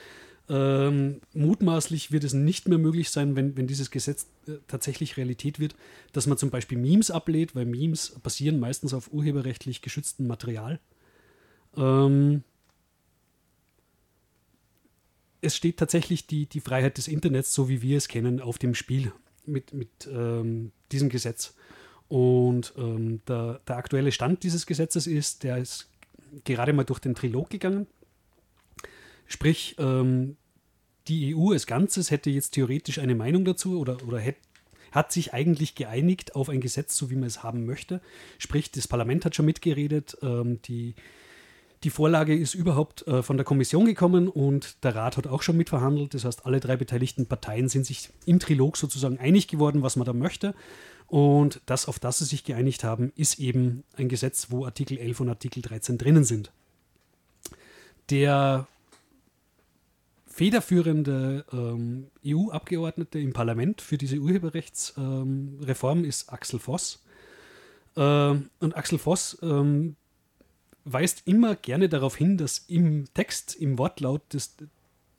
Ähm, mutmaßlich wird es nicht mehr möglich sein, wenn, wenn dieses Gesetz äh, tatsächlich Realität wird, dass man zum Beispiel Memes ablehnt, weil Memes basieren meistens auf urheberrechtlich geschütztem Material. Ähm, es steht tatsächlich die, die Freiheit des Internets, so wie wir es kennen, auf dem Spiel mit, mit ähm, diesem Gesetz. Und ähm, der, der aktuelle Stand dieses Gesetzes ist, der ist gerade mal durch den Trilog gegangen. Sprich, ähm, die EU als Ganzes hätte jetzt theoretisch eine Meinung dazu oder, oder hätte, hat sich eigentlich geeinigt auf ein Gesetz, so wie man es haben möchte. Sprich, das Parlament hat schon mitgeredet, ähm, die, die Vorlage ist überhaupt äh, von der Kommission gekommen und der Rat hat auch schon mitverhandelt. Das heißt, alle drei beteiligten Parteien sind sich im Trilog sozusagen einig geworden, was man da möchte. Und das, auf das sie sich geeinigt haben, ist eben ein Gesetz, wo Artikel 11 und Artikel 13 drinnen sind. Der federführende ähm, EU-Abgeordnete im Parlament für diese Urheberrechtsreform ähm, ist Axel Voss. Ähm, und Axel Voss ähm, weist immer gerne darauf hin, dass im Text, im Wortlaut das,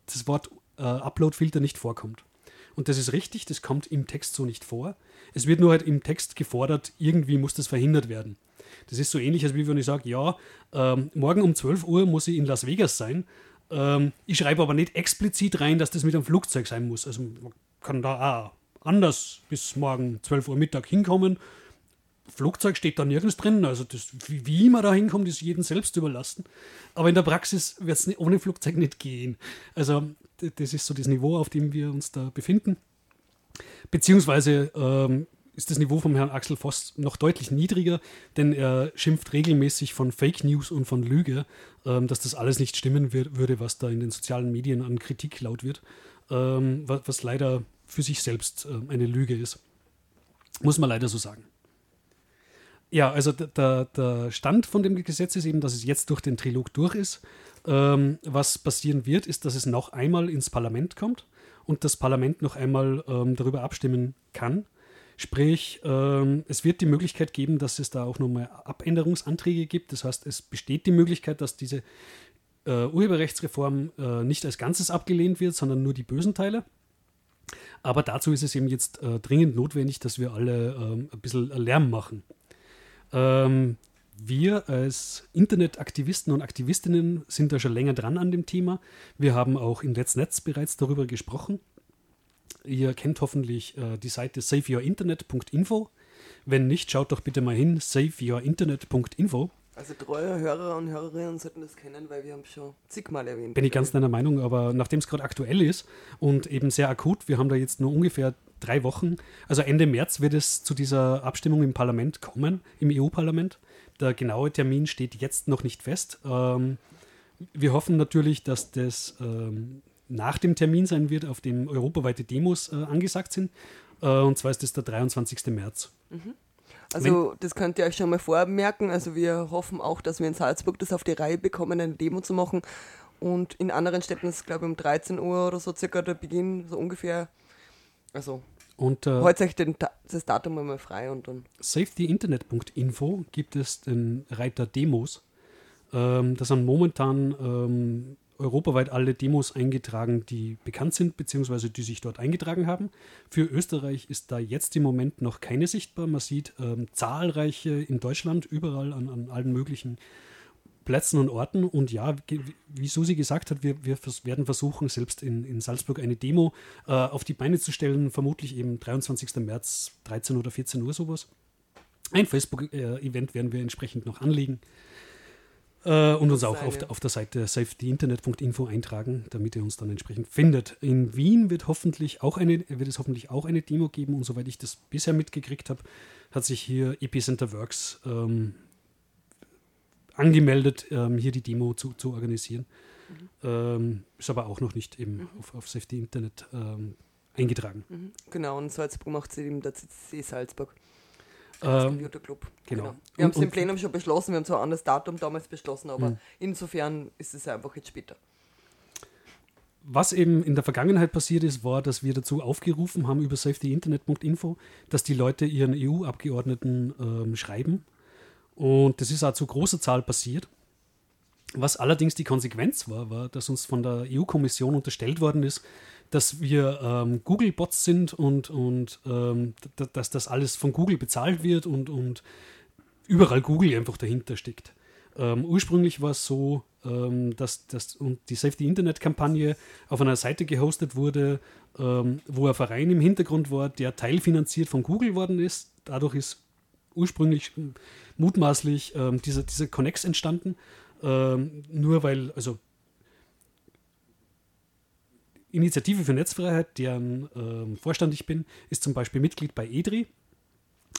das Wort äh, Upload-Filter nicht vorkommt. Und das ist richtig, das kommt im Text so nicht vor. Es wird nur halt im Text gefordert, irgendwie muss das verhindert werden. Das ist so ähnlich, als wie wenn ich sage, ja, ähm, morgen um 12 Uhr muss ich in Las Vegas sein. Ähm, ich schreibe aber nicht explizit rein, dass das mit einem Flugzeug sein muss. Also man kann da auch anders bis morgen 12 Uhr Mittag hinkommen. Flugzeug steht da nirgends drin. Also das, wie, wie man da hinkommt, ist jedem selbst überlassen. Aber in der Praxis wird es ohne Flugzeug nicht gehen. Also das ist so das Niveau, auf dem wir uns da befinden. Beziehungsweise ähm, ist das Niveau vom Herrn Axel Voss noch deutlich niedriger, denn er schimpft regelmäßig von Fake News und von Lüge, ähm, dass das alles nicht stimmen wird, würde, was da in den sozialen Medien an Kritik laut wird, ähm, was, was, leider für sich selbst äh, eine Lüge ist. Muss man leider so sagen. Ja, also der, der Stand von dem Gesetz ist eben, dass es jetzt durch den Trilog durch ist. Ähm, was passieren wird, ist, dass es noch einmal ins Parlament kommt und das Parlament noch einmal ähm, darüber abstimmen kann. Sprich, ähm, es wird die Möglichkeit geben, dass es da auch nochmal Abänderungsanträge gibt. Das heißt, es besteht die Möglichkeit, dass diese äh, Urheberrechtsreform äh, nicht als Ganzes abgelehnt wird, sondern nur die bösen Teile. Aber dazu ist es eben jetzt äh, dringend notwendig, dass wir alle ähm, ein bisschen Lärm machen. Ähm, wir als Internetaktivisten und Aktivistinnen sind da schon länger dran an dem Thema. Wir haben auch in Let's Netz bereits darüber gesprochen. Ihr kennt hoffentlich äh, die Seite saveyourinternet.info. Wenn nicht, schaut doch bitte mal hin, saveyourinternet.info. Also treue Hörer und Hörerinnen sollten das kennen, weil wir haben schon zigmal erwähnt. Bin ich ganz deiner Meinung, aber nachdem es gerade aktuell ist und eben sehr akut, wir haben da jetzt nur ungefähr drei Wochen, also Ende März wird es zu dieser Abstimmung im Parlament kommen, im EU-Parlament. Der genaue Termin steht jetzt noch nicht fest. Ähm, wir hoffen natürlich, dass das ähm, nach dem Termin sein wird, auf dem europaweite Demos äh, angesagt sind. Äh, und zwar ist das der 23. März. Also das könnt ihr euch schon mal vormerken. Also wir hoffen auch, dass wir in Salzburg das auf die Reihe bekommen, eine Demo zu machen. Und in anderen Städten ist es, glaube ich, um 13 Uhr oder so circa der Beginn, so ungefähr. Also Und äh, heute euch den, Da- das Datum einmal frei und dann. safetyinternet.info gibt es den Reiter Demos. Ähm, da sind momentan ähm, europaweit alle Demos eingetragen, die bekannt sind, beziehungsweise die sich dort eingetragen haben. Für Österreich ist da jetzt im Moment noch keine sichtbar. Man sieht ähm, zahlreiche in Deutschland, überall an, an allen möglichen Plätzen und Orten. Und ja, wie Susi gesagt hat, wir, wir werden versuchen, selbst in, in Salzburg eine Demo äh, auf die Beine zu stellen, vermutlich eben 23. März, 13 oder 14 Uhr sowas. Ein Facebook-Event werden wir entsprechend noch anlegen äh, und uns auch auf, der- auf der Seite safetyinternet.info eintragen, damit ihr uns dann entsprechend findet. In Wien wird, hoffentlich auch eine, wird es hoffentlich auch eine Demo geben und soweit ich das bisher mitgekriegt habe, hat sich hier Epicenter Works ähm, angemeldet, ähm, hier die Demo zu, zu organisieren. Ähm, ist aber auch noch nicht eben auf, auf Safety Internet ähm, eingetragen. Mhm. Genau, und Salzburg macht sie eben der CC Salzburg. Ähm, Computerclub. genau. Wir haben es im Plenum schon beschlossen, wir haben zwar ein anderes Datum damals beschlossen, aber Mhm. insofern ist es einfach jetzt später. Was eben in der Vergangenheit passiert ist, war, dass wir dazu aufgerufen haben über safetyinternet.info, dass die Leute ihren EU-Abgeordneten ähm, schreiben. Und das ist auch zu großer Zahl passiert. Was allerdings die Konsequenz war, war, dass uns von der EU-Kommission unterstellt worden ist, dass wir ähm, Google-Bots sind und, und ähm, dass das alles von Google bezahlt wird und, und überall Google einfach dahinter steckt. Ähm, ursprünglich war es so, ähm, dass, dass und die Safety Internet Kampagne auf einer Seite gehostet wurde, ähm, wo ein Verein im Hintergrund war, der teilfinanziert von Google worden ist. Dadurch ist ursprünglich mutmaßlich ähm, dieser, dieser Connex entstanden. Ähm, nur weil, also Initiative für Netzfreiheit, deren ähm, Vorstand ich bin, ist zum Beispiel Mitglied bei EDRI.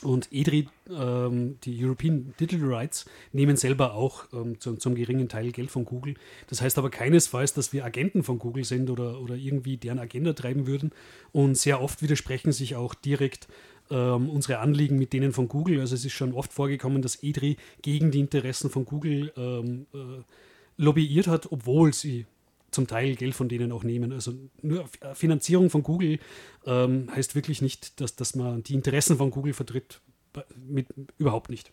Und EDRI, ähm, die European Digital Rights, nehmen selber auch ähm, zum, zum geringen Teil Geld von Google. Das heißt aber keinesfalls, dass wir Agenten von Google sind oder, oder irgendwie deren Agenda treiben würden. Und sehr oft widersprechen sich auch direkt ähm, unsere Anliegen mit denen von Google. Also es ist schon oft vorgekommen, dass EDRI gegen die Interessen von Google ähm, äh, lobbyiert hat, obwohl sie zum Teil Geld von denen auch nehmen. Also nur F- Finanzierung von Google ähm, heißt wirklich nicht, dass, dass man die Interessen von Google vertritt. Mit, überhaupt nicht.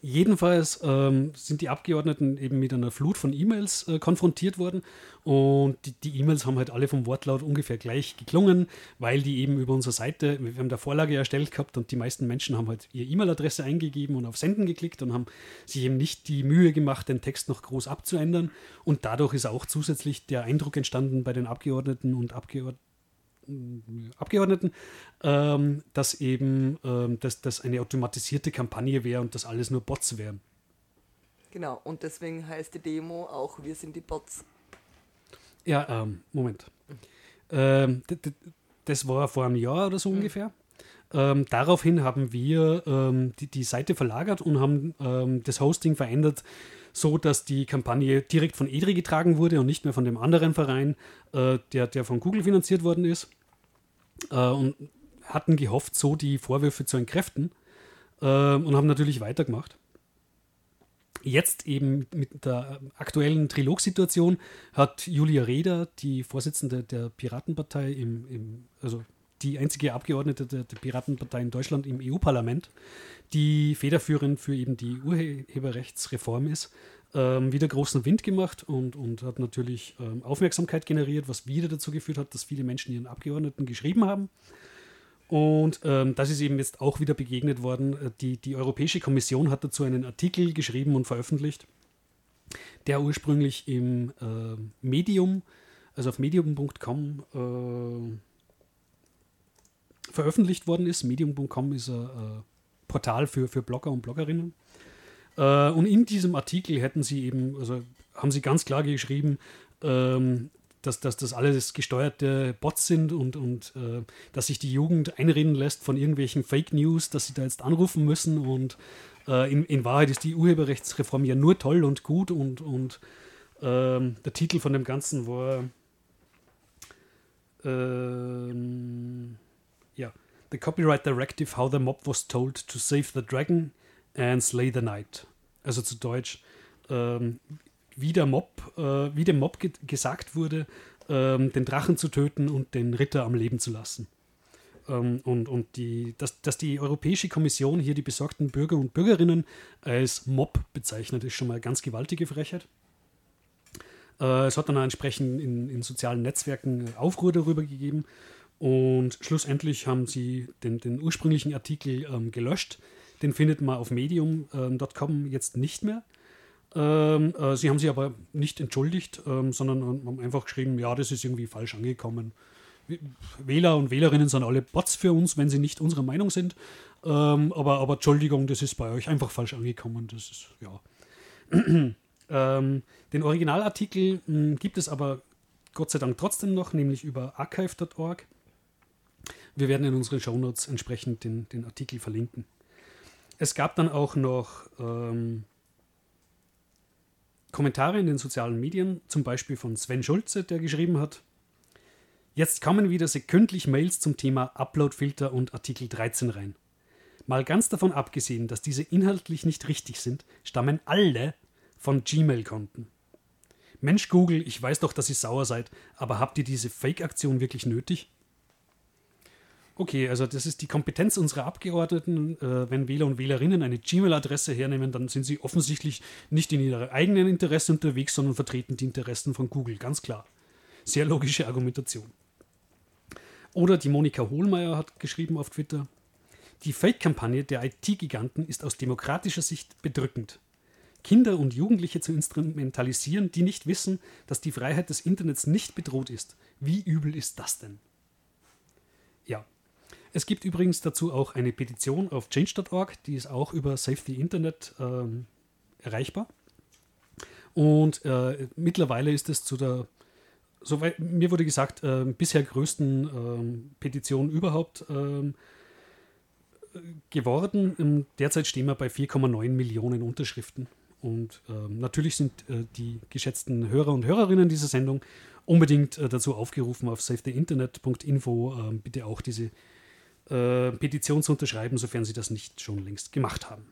Jedenfalls ähm, sind die Abgeordneten eben mit einer Flut von E-Mails äh, konfrontiert worden. Und die E-Mails haben halt alle vom Wortlaut ungefähr gleich geklungen, weil die eben über unsere Seite, wir haben da Vorlage erstellt gehabt und die meisten Menschen haben halt ihre E-Mail-Adresse eingegeben und auf Senden geklickt und haben sich eben nicht die Mühe gemacht, den Text noch groß abzuändern. Und dadurch ist auch zusätzlich der Eindruck entstanden bei den Abgeordneten und Abgeordneten, Abgeordneten, ähm, dass eben ähm, dass das eine automatisierte Kampagne wäre und das alles nur Bots wären. Genau, und deswegen heißt die Demo auch Wir sind die Bots. Ja, ähm, Moment. Ähm, das war vor einem Jahr oder so ungefähr. Ähm, daraufhin haben wir ähm, die, die Seite verlagert und haben ähm, das Hosting verändert, so dass die Kampagne direkt von EDRI getragen wurde und nicht mehr von dem anderen Verein, äh, der, der von Google finanziert worden ist. Äh, und hatten gehofft, so die Vorwürfe zu entkräften äh, und haben natürlich weitergemacht. Jetzt eben mit der aktuellen Trilogsituation hat Julia Reda, die Vorsitzende der Piratenpartei, im, im, also die einzige Abgeordnete der, der Piratenpartei in Deutschland im EU-Parlament, die federführend für eben die Urheberrechtsreform ist, ähm, wieder großen Wind gemacht und, und hat natürlich ähm, Aufmerksamkeit generiert, was wieder dazu geführt hat, dass viele Menschen ihren Abgeordneten geschrieben haben. Und ähm, das ist eben jetzt auch wieder begegnet worden. Äh, Die, die Europäische Kommission hat dazu einen Artikel geschrieben und veröffentlicht, der ursprünglich im äh, Medium, also auf medium.com äh, veröffentlicht worden ist. Medium.com ist ein äh, Portal für, für Blogger und Bloggerinnen. Äh, und in diesem Artikel hätten sie eben, also haben sie ganz klar geschrieben, ähm, dass, dass das alles gesteuerte Bots sind und, und äh, dass sich die Jugend einreden lässt von irgendwelchen Fake News, dass sie da jetzt anrufen müssen und äh, in, in Wahrheit ist die Urheberrechtsreform ja nur toll und gut und, und ähm, der Titel von dem Ganzen war ähm, ja, The Copyright Directive, How the Mob was told to save the dragon and slay the knight. Also zu Deutsch, ähm, wie der Mob, äh, wie dem Mob ge gesagt wurde, ähm, den Drachen zu töten und den Ritter am Leben zu lassen. Ähm, und und die, dass, dass die Europäische Kommission hier die besorgten Bürger und Bürgerinnen als Mob bezeichnet, ist schon mal ganz gewaltige Frechheit. Äh, es hat dann entsprechend in, in sozialen Netzwerken Aufruhr darüber gegeben. Und schlussendlich haben sie den, den ursprünglichen Artikel ähm, gelöscht. Den findet man auf medium.com ähm, jetzt nicht mehr. Ähm, äh, sie haben sich aber nicht entschuldigt, ähm, sondern haben einfach geschrieben, ja, das ist irgendwie falsch angekommen. Wähler und Wählerinnen sind alle Bots für uns, wenn sie nicht unserer Meinung sind. Ähm, aber, aber Entschuldigung, das ist bei euch einfach falsch angekommen. Das ist, ja. Ähm, den Originalartikel mh, hm, gibt es aber Gott sei Dank trotzdem noch, nämlich über archive.org. Wir werden in unseren Shownotes entsprechend den, den Artikel verlinken. Es gab dann auch noch ähm, Kommentare in den sozialen Medien, zum Beispiel von Sven Schulze, der geschrieben hat, Jetzt kommen wieder sekündlich Mails zum Thema Uploadfilter und Artikel 13 rein. Mal ganz davon abgesehen, dass diese inhaltlich nicht richtig sind, stammen alle von Gmail-Konten. Mensch Google, ich weiß doch, dass ihr sauer seid, aber habt ihr diese Fake-Aktion wirklich nötig? Okay, also das ist die Kompetenz unserer Abgeordneten. Äh, wenn Wähler und Wählerinnen eine Gmail-Adresse hernehmen, dann sind sie offensichtlich nicht in ihrem eigenen Interesse unterwegs, sondern vertreten die Interessen von Google, ganz klar. Sehr logische Argumentation. Oder die Monika Hohlmeier hat geschrieben auf Twitter, die Fake-Kampagne der IT-Giganten ist aus demokratischer Sicht bedrückend. Kinder und Jugendliche zu instrumentalisieren, die nicht wissen, dass die Freiheit des Internets nicht bedroht ist. Wie übel ist das denn? Ja, es gibt übrigens dazu auch eine Petition auf change.org, die ist auch über Save Internet ähm, erreichbar. Und äh, mittlerweile ist es zu der, soweit mir wurde gesagt, äh, bisher größten äh, Petition überhaupt ähm, geworden. Derzeit stehen wir bei 4,9 Millionen Unterschriften. Und ähm, natürlich sind äh, die geschätzten Hörer und Hörerinnen dieser Sendung unbedingt äh, dazu aufgerufen, auf safetyinternet.info äh, bitte auch diese äh, Petition zu unterschreiben, sofern Sie das nicht schon längst gemacht haben.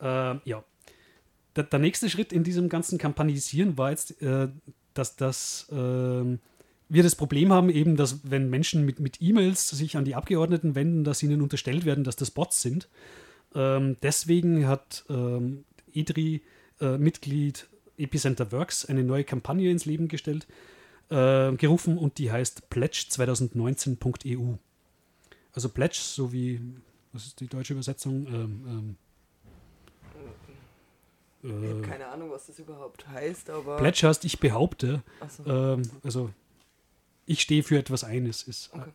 Äh, ja. Der, der, nächste Schritt in diesem ganzen Kampagnisieren war jetzt, äh, dass, dass ähm, wir das Problem haben, eben, dass wenn Menschen mit, mit E-Mails sich an die Abgeordneten wenden, dass ihnen unterstellt werden, dass das Bots sind. Ähm, deswegen hat ähm, EDRI-Mitglied äh, Epicenter Works eine neue Kampagne ins Leben gestellt, äh, gerufen und die heißt pledge2019.eu. Also Pledge, so wie, was ist die deutsche Übersetzung? Ähm, ähm, ich habe keine Ahnung, was das überhaupt heißt, aber. Pledge heißt, ich behaupte. So. Ähm, also, ich stehe für etwas ein. Es ist. Okay.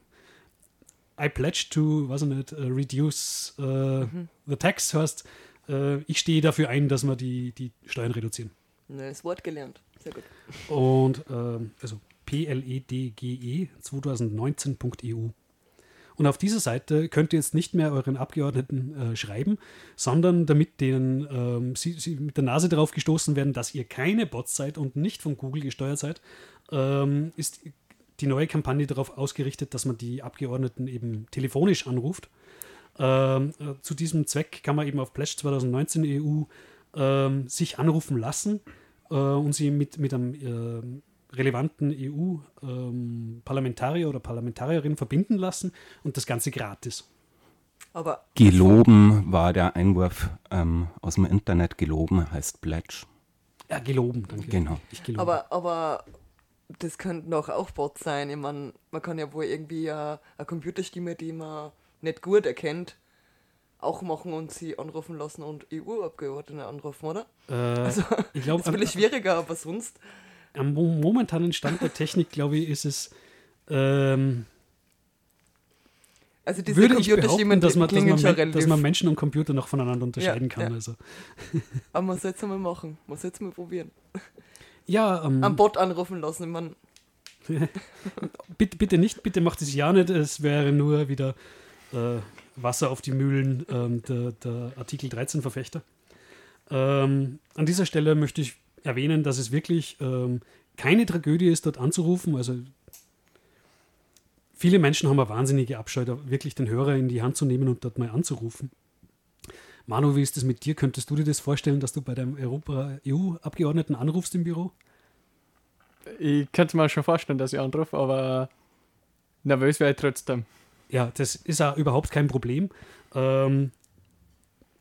I pledge to, was nicht, uh, reduce uh, mhm. the tax heißt, uh, ich stehe dafür ein, dass wir die, die Steuern reduzieren. Neues Wort gelernt. Sehr gut. Und ähm, also pledge 2019.eu. Und auf dieser Seite könnt ihr jetzt nicht mehr euren Abgeordneten äh, schreiben, sondern damit denen ähm, sie, sie, mit der Nase darauf gestoßen werden, dass ihr keine Bots seid und nicht von Google gesteuert seid, ähm, ist die neue Kampagne darauf ausgerichtet, dass man die Abgeordneten eben telefonisch anruft. Ähm, äh, zu diesem Zweck kann man eben auf Pledge 2019 EU ähm, sich anrufen lassen äh, und sie mit, mit einem äh, relevanten EU-Parlamentarier ähm, oder Parlamentarierin verbinden lassen und das Ganze gratis. Aber geloben war der Einwurf ähm, aus dem Internet. Geloben heißt Pledge. Ja, geloben, danke. Genau. Geloben. Aber, aber das könnten auch, auch Bots sein. Ich mein, man kann ja wohl irgendwie eine, eine Computerstimme, die man nicht gut erkennt, auch machen und sie anrufen lassen und EU-Abgeordnete anrufen, oder? Äh, also, ich glaube, ist ein bisschen schwieriger, aber sonst. Am momentanen Stand der Technik, glaube ich, ist es. Ähm, Also diese würde ich behaupten, dass man, dass, man, dass man Menschen und Computer noch voneinander unterscheiden Ja, kann. ja. Also. Aber man soll es mal machen. Man soll es mal probieren. Ja, ähm, Am Bot anrufen lassen. Ich mein, bitte, bitte nicht, bitte macht es ja nicht. Es wäre nur wieder äh, Wasser auf die Mühlen ähm, der, der Artikel 13-Verfechter. Ähm, an dieser Stelle möchte ich erwähnen, dass es wirklich ähm, keine Tragödie ist, dort anzurufen. Also viele Menschen haben eine wahnsinnige Abscheu, wirklich den Hörer in die Hand zu nehmen und dort mal anzurufen. Manu, wie ist das mit dir? Könntest du dir das vorstellen, dass du bei deinem Europa-EU-Abgeordneten anrufst im Büro? Ich könnte mir schon vorstellen, dass ich anrufe, aber nervös wäre ich trotzdem. Ja, das ist auch überhaupt kein Problem. Ähm,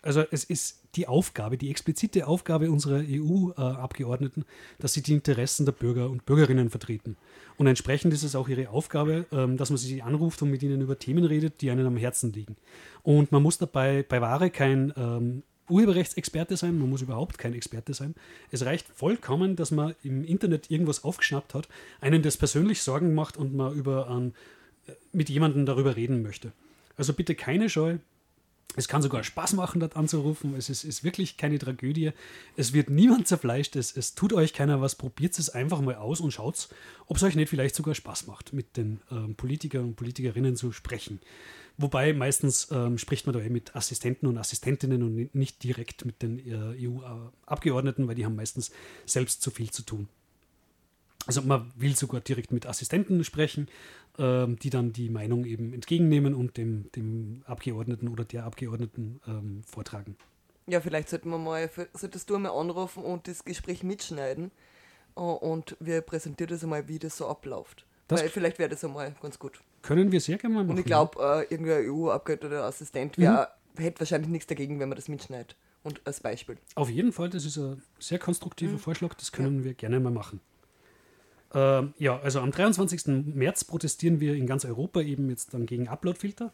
also es ist die Aufgabe, die explizite Aufgabe unserer EU-Abgeordneten, dass sie die Interessen der Bürger und Bürgerinnen vertreten. Und entsprechend ist es auch ihre Aufgabe, ähm, dass man sie anruft und mit ihnen über Themen redet, die einem am Herzen liegen. Und man muss dabei bei Ware kein ähm, Urheberrechtsexperte sein, man muss überhaupt kein Experte sein. Es reicht vollkommen, dass man im Internet irgendwas aufgeschnappt hat, einen das persönlich Sorgen macht und man über einen mit jemandem darüber reden möchte. Also bitte keine Scheu. Es kann sogar Spaß machen, dort anzurufen. Es ist, ist wirklich keine Tragödie. Es wird niemand zerfleischt. Es, es tut euch keiner was. Probiert es einfach mal aus und schaut, ob es euch nicht vielleicht sogar Spaß macht, mit den ähm, Politikern und Politikerinnen zu sprechen. Wobei meistens ähm, spricht man da eh mit Assistenten und Assistentinnen und ni- nicht direkt mit den äh, EU-Abgeordneten, weil die haben meistens selbst zu viel zu tun. Also man will sogar direkt mit Assistenten sprechen, ähm, die dann die Meinung eben entgegennehmen und dem, dem Abgeordneten oder der Abgeordneten ähm, vortragen. ja, vielleicht sollten wir mal, solltest du mal anrufen und das Gespräch mitschneiden. äh, Und wir präsentieren das einmal, wie das so abläuft. Das- Weil vielleicht wäre das einmal ganz gut. Können wir sehr gerne mal machen. Und ich glaube, äh, irgendein EU-Abgeordneter oder Assistent wär, hätte wahrscheinlich nichts dagegen, wenn man das mitschneidet. Und als Beispiel. Auf jeden Fall, das ist ein sehr konstruktiver Mhm. Vorschlag, das können wir gerne mal machen. Ähm, ja, also am 23. März protestieren wir in ganz Europa eben jetzt dann gegen Uploadfilter.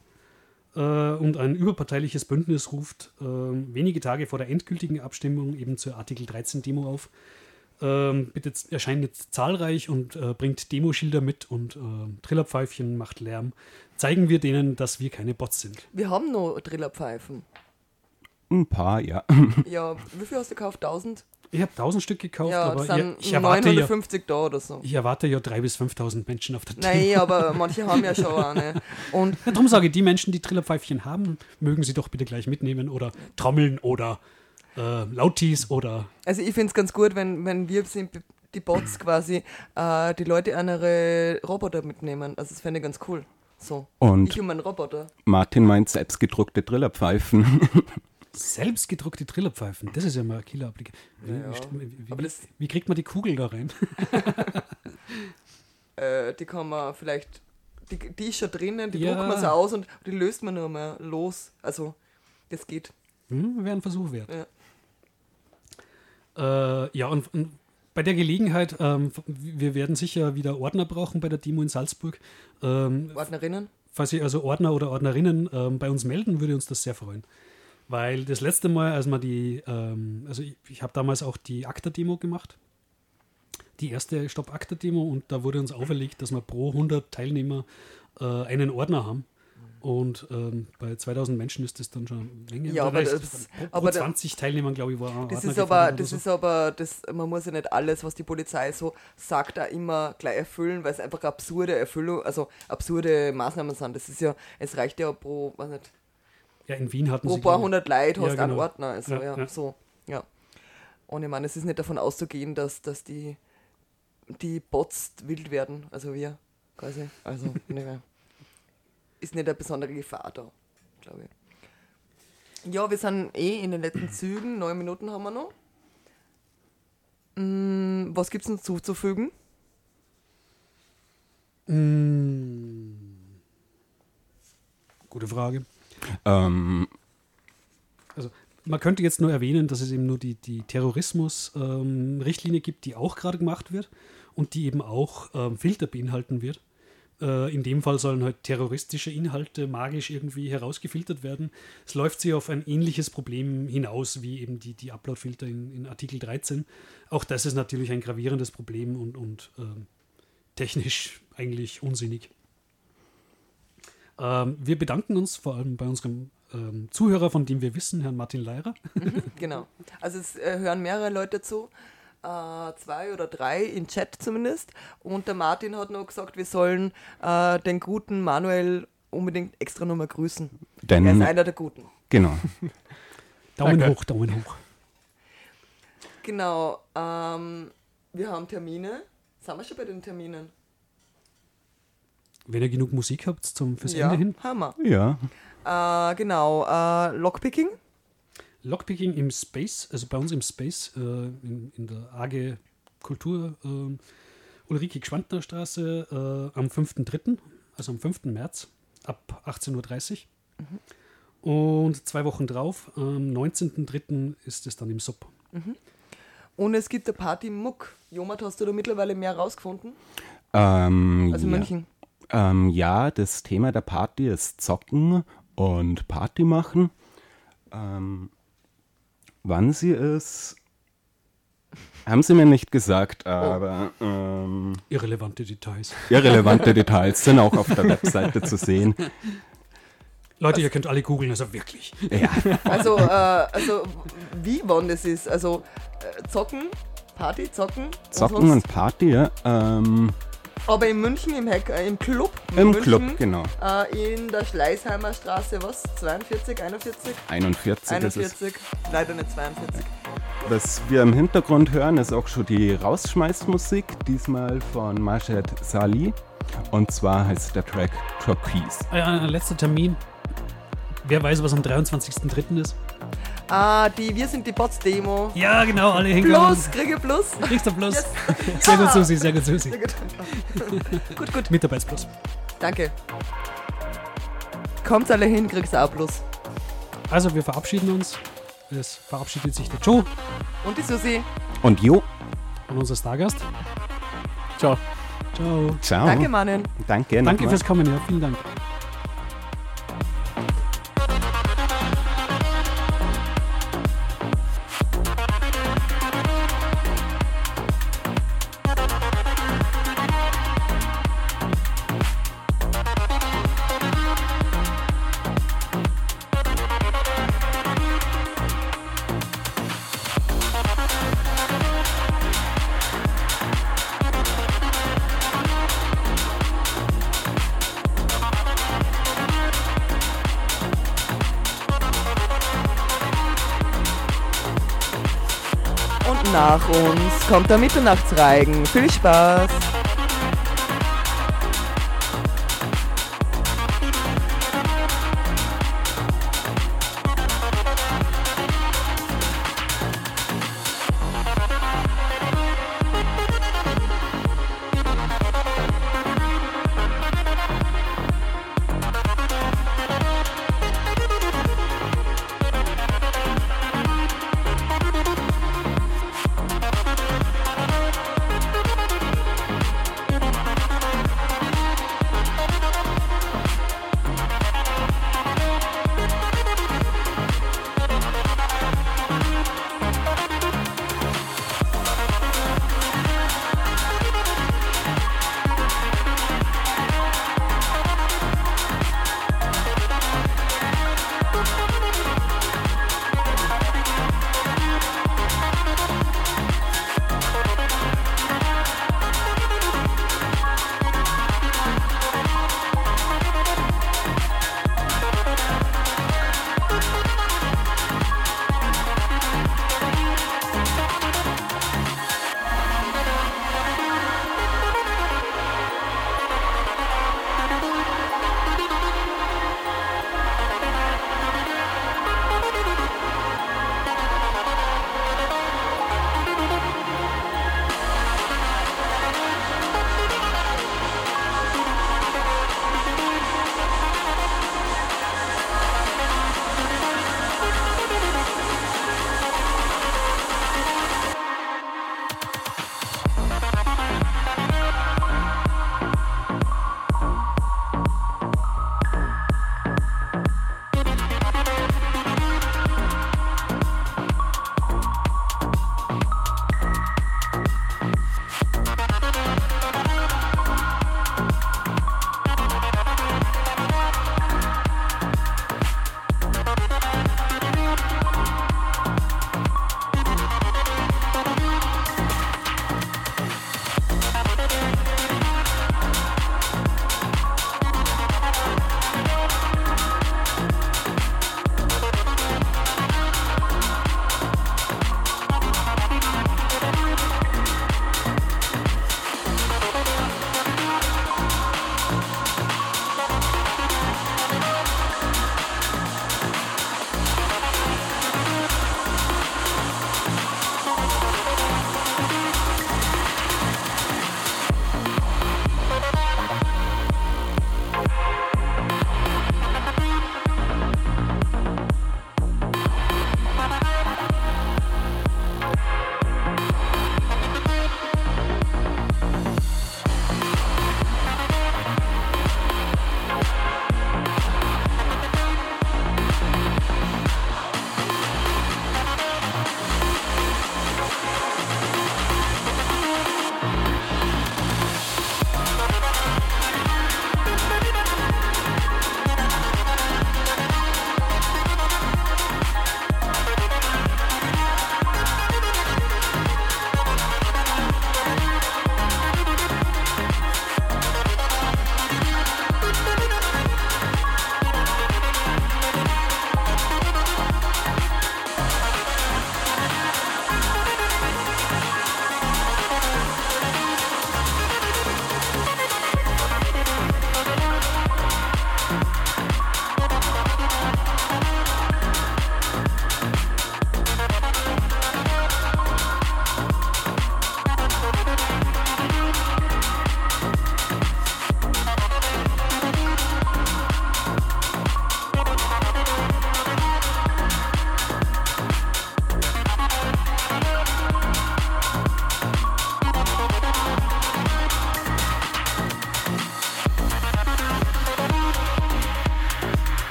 Äh, und ein überparteiliches Bündnis ruft äh, wenige Tage vor der endgültigen Abstimmung eben zur Artikel 13 Demo auf. Ähm, bitte erscheint jetzt zahlreich und äh, bringt Demoschilder mit und äh, Trillerpfeifchen macht Lärm. Zeigen wir denen, dass wir keine Bots sind. Wir haben noch Trillerpfeifen. Ein paar, ja. Ja, wie viel hast du gekauft? 1000? Ich habe 1000 Stück gekauft, Ja, aber das ich, sind ich, erwarte ja, 950 da oder so. ich erwarte ja 3.000 bis 5.000 Menschen auf der Demo. Nein, aber manche haben ja schon eine. Und Ja, darum sage ich, die Menschen, die Trillerpfeifchen haben, mögen sie doch bitte gleich mitnehmen oder trommeln oder äh, Lautis oder also ich finde es ganz gut, wenn, wenn wir sind, die Bots quasi, äh, die Leute andere Roboter mitnehmen. Also das fände ich ganz cool. So. Und Ich und mein Roboter. Martin meint selbstgedruckte Trillerpfeifen. selbstgedruckte Trillerpfeifen. Das ist ja mal ein Killer-Applik. Wie, Ja, wie, wie, wie, wie kriegt man die Kugel da rein? Äh, die kann man vielleicht, die, die ist schon drinnen, die Ja. druckt man so aus und die löst man nur mal los. Also das geht. Hm, Wäre ein Versuch wert. Ja. Äh, ja, und, und bei der Gelegenheit, ähm, wir werden sicher wieder Ordner brauchen bei der Demo in Salzburg. Ähm, Ordnerinnen? falls sich also Ordner oder Ordnerinnen ähm, bei uns melden, würde uns das sehr freuen. Weil das letzte Mal, als man die, ähm, also ich, ich habe damals auch die ACTA-Demo gemacht, die erste Stopp-ACTA-Demo und da wurde uns auferlegt, dass wir pro 100 Teilnehmer äh, einen Ordner haben. Und ähm, bei 2000 Menschen ist das dann schon eine Menge. Ja, aber das- pro, aber da- 20 Teilnehmern, glaube ich, war ein Das ist aber, das so. ist aber, das, man muss ja nicht alles, was die Polizei so sagt, da immer gleich erfüllen, weil es einfach absurde Erfüllung, also absurde Maßnahmen sind. Das ist ja, es reicht ja pro, was nicht, Ja, in Wien hatten pro sie. paar glaub ich- hundert Leute Ja, hast du einen genau. Ordner. Also, Ja, ja, ja. so, ja. Und ich meine, es ist nicht davon auszugehen, dass, dass die, die Bots wild werden, also wir, quasi. Also, ne, ist nicht eine besondere Gefahr da, glaube ich. Ja, wir sind eh in den letzten Zügen, neun Minuten haben wir noch. Mm, was gibt es noch zuzufügen? Mm. Gute Frage. Ähm, Also man könnte jetzt nur erwähnen, dass es eben nur die, die Terrorismus-Richtlinie gibt, die auch gerade gemacht wird und die eben auch ähm, Filter beinhalten wird. Äh, in dem Fall sollen halt terroristische Inhalte magisch irgendwie herausgefiltert werden. Es läuft sich auf ein ähnliches Problem hinaus wie eben die, die Upload-Filter in, in Artikel 13. Auch das ist natürlich ein gravierendes Problem und, und ähm, technisch eigentlich unsinnig. Ähm, wir bedanken uns vor allem bei unserem ähm, Zuhörer, von dem wir wissen, Herrn Martin Leirer. Mhm, genau. Also es äh, hören mehrere Leute zu, äh, zwei oder drei im Chat zumindest. Und der Martin hat noch gesagt, wir sollen äh, den guten Manuel unbedingt extra nochmal grüßen. Denn, er ist einer der Guten. Genau. Daumen Danke. hoch, Daumen hoch. Genau. Ähm, wir haben Termine. Sind wir schon bei den Terminen? Wenn ihr genug Musik habt zum, fürs ja, Ende hin. Hammer. Ja. Äh, genau. Äh, Lockpicking. Lockpicking im Space, also bei uns im Space, äh, in, in der AG Kultur äh, Ulrike Gschwandner Straße äh, am 5.3., also am 5. März ab 18.30 Uhr. Und zwei Wochen drauf, am 19.3. ist es dann im Sub. Und es gibt eine Party im Muck. Jomat, hast du da mittlerweile mehr rausgefunden? Ähm, Also in ja. München. Ähm, ja, das Thema der Party ist Zocken und Party machen. Ähm, wann sie ist, haben sie mir nicht gesagt, aber ähm, Irrelevante Details. irrelevante Details sind auch auf der Webseite zu sehen. Leute, ihr könnt alle googeln, also wirklich. Ja, Also, äh, also wie wann das ist? Also äh, zocken, Party, zocken. Zocken sonst- und Party, ja. Ähm, Aber in München im, Hack, äh, im Club. in Im München, Club, genau. Äh, in der Schleißheimer Straße, was? 42, 41? 41 ist es. 41, leider nicht 42. Was wir im Hintergrund hören, ist auch schon die Rausschmeißmusik, diesmal von Majed Sali. Und zwar heißt der Track Trapeze. Äh, ein letzter Termin. Wer weiß, was am 23.3. ist? Ah, die Wir sind die Bots-Demo. Ja, genau, alle hinkommen. Plus, kriege Plus. Kriegst du Plus. Yes. Sehr gut, Ja. Susi, sehr gut, Susi. Sehr gut. gut, gut. Mitarbeitsplus. Danke. Kommt alle hin, kriegst du auch Plus. Also, wir verabschieden uns. Es verabschiedet sich der Joe Und die Susi. Und jo, und unser Stargast. Ciao. Ciao. ciao. Danke, Mannen. Danke, Danke nochmal. fürs Kommen, ja, vielen Dank. Kommt der Mitternachtsreigen. Viel Spaß.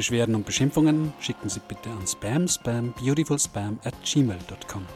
Beschwerden und Beschimpfungen schicken Sie bitte an spam spam beautifulspam at gmail.com.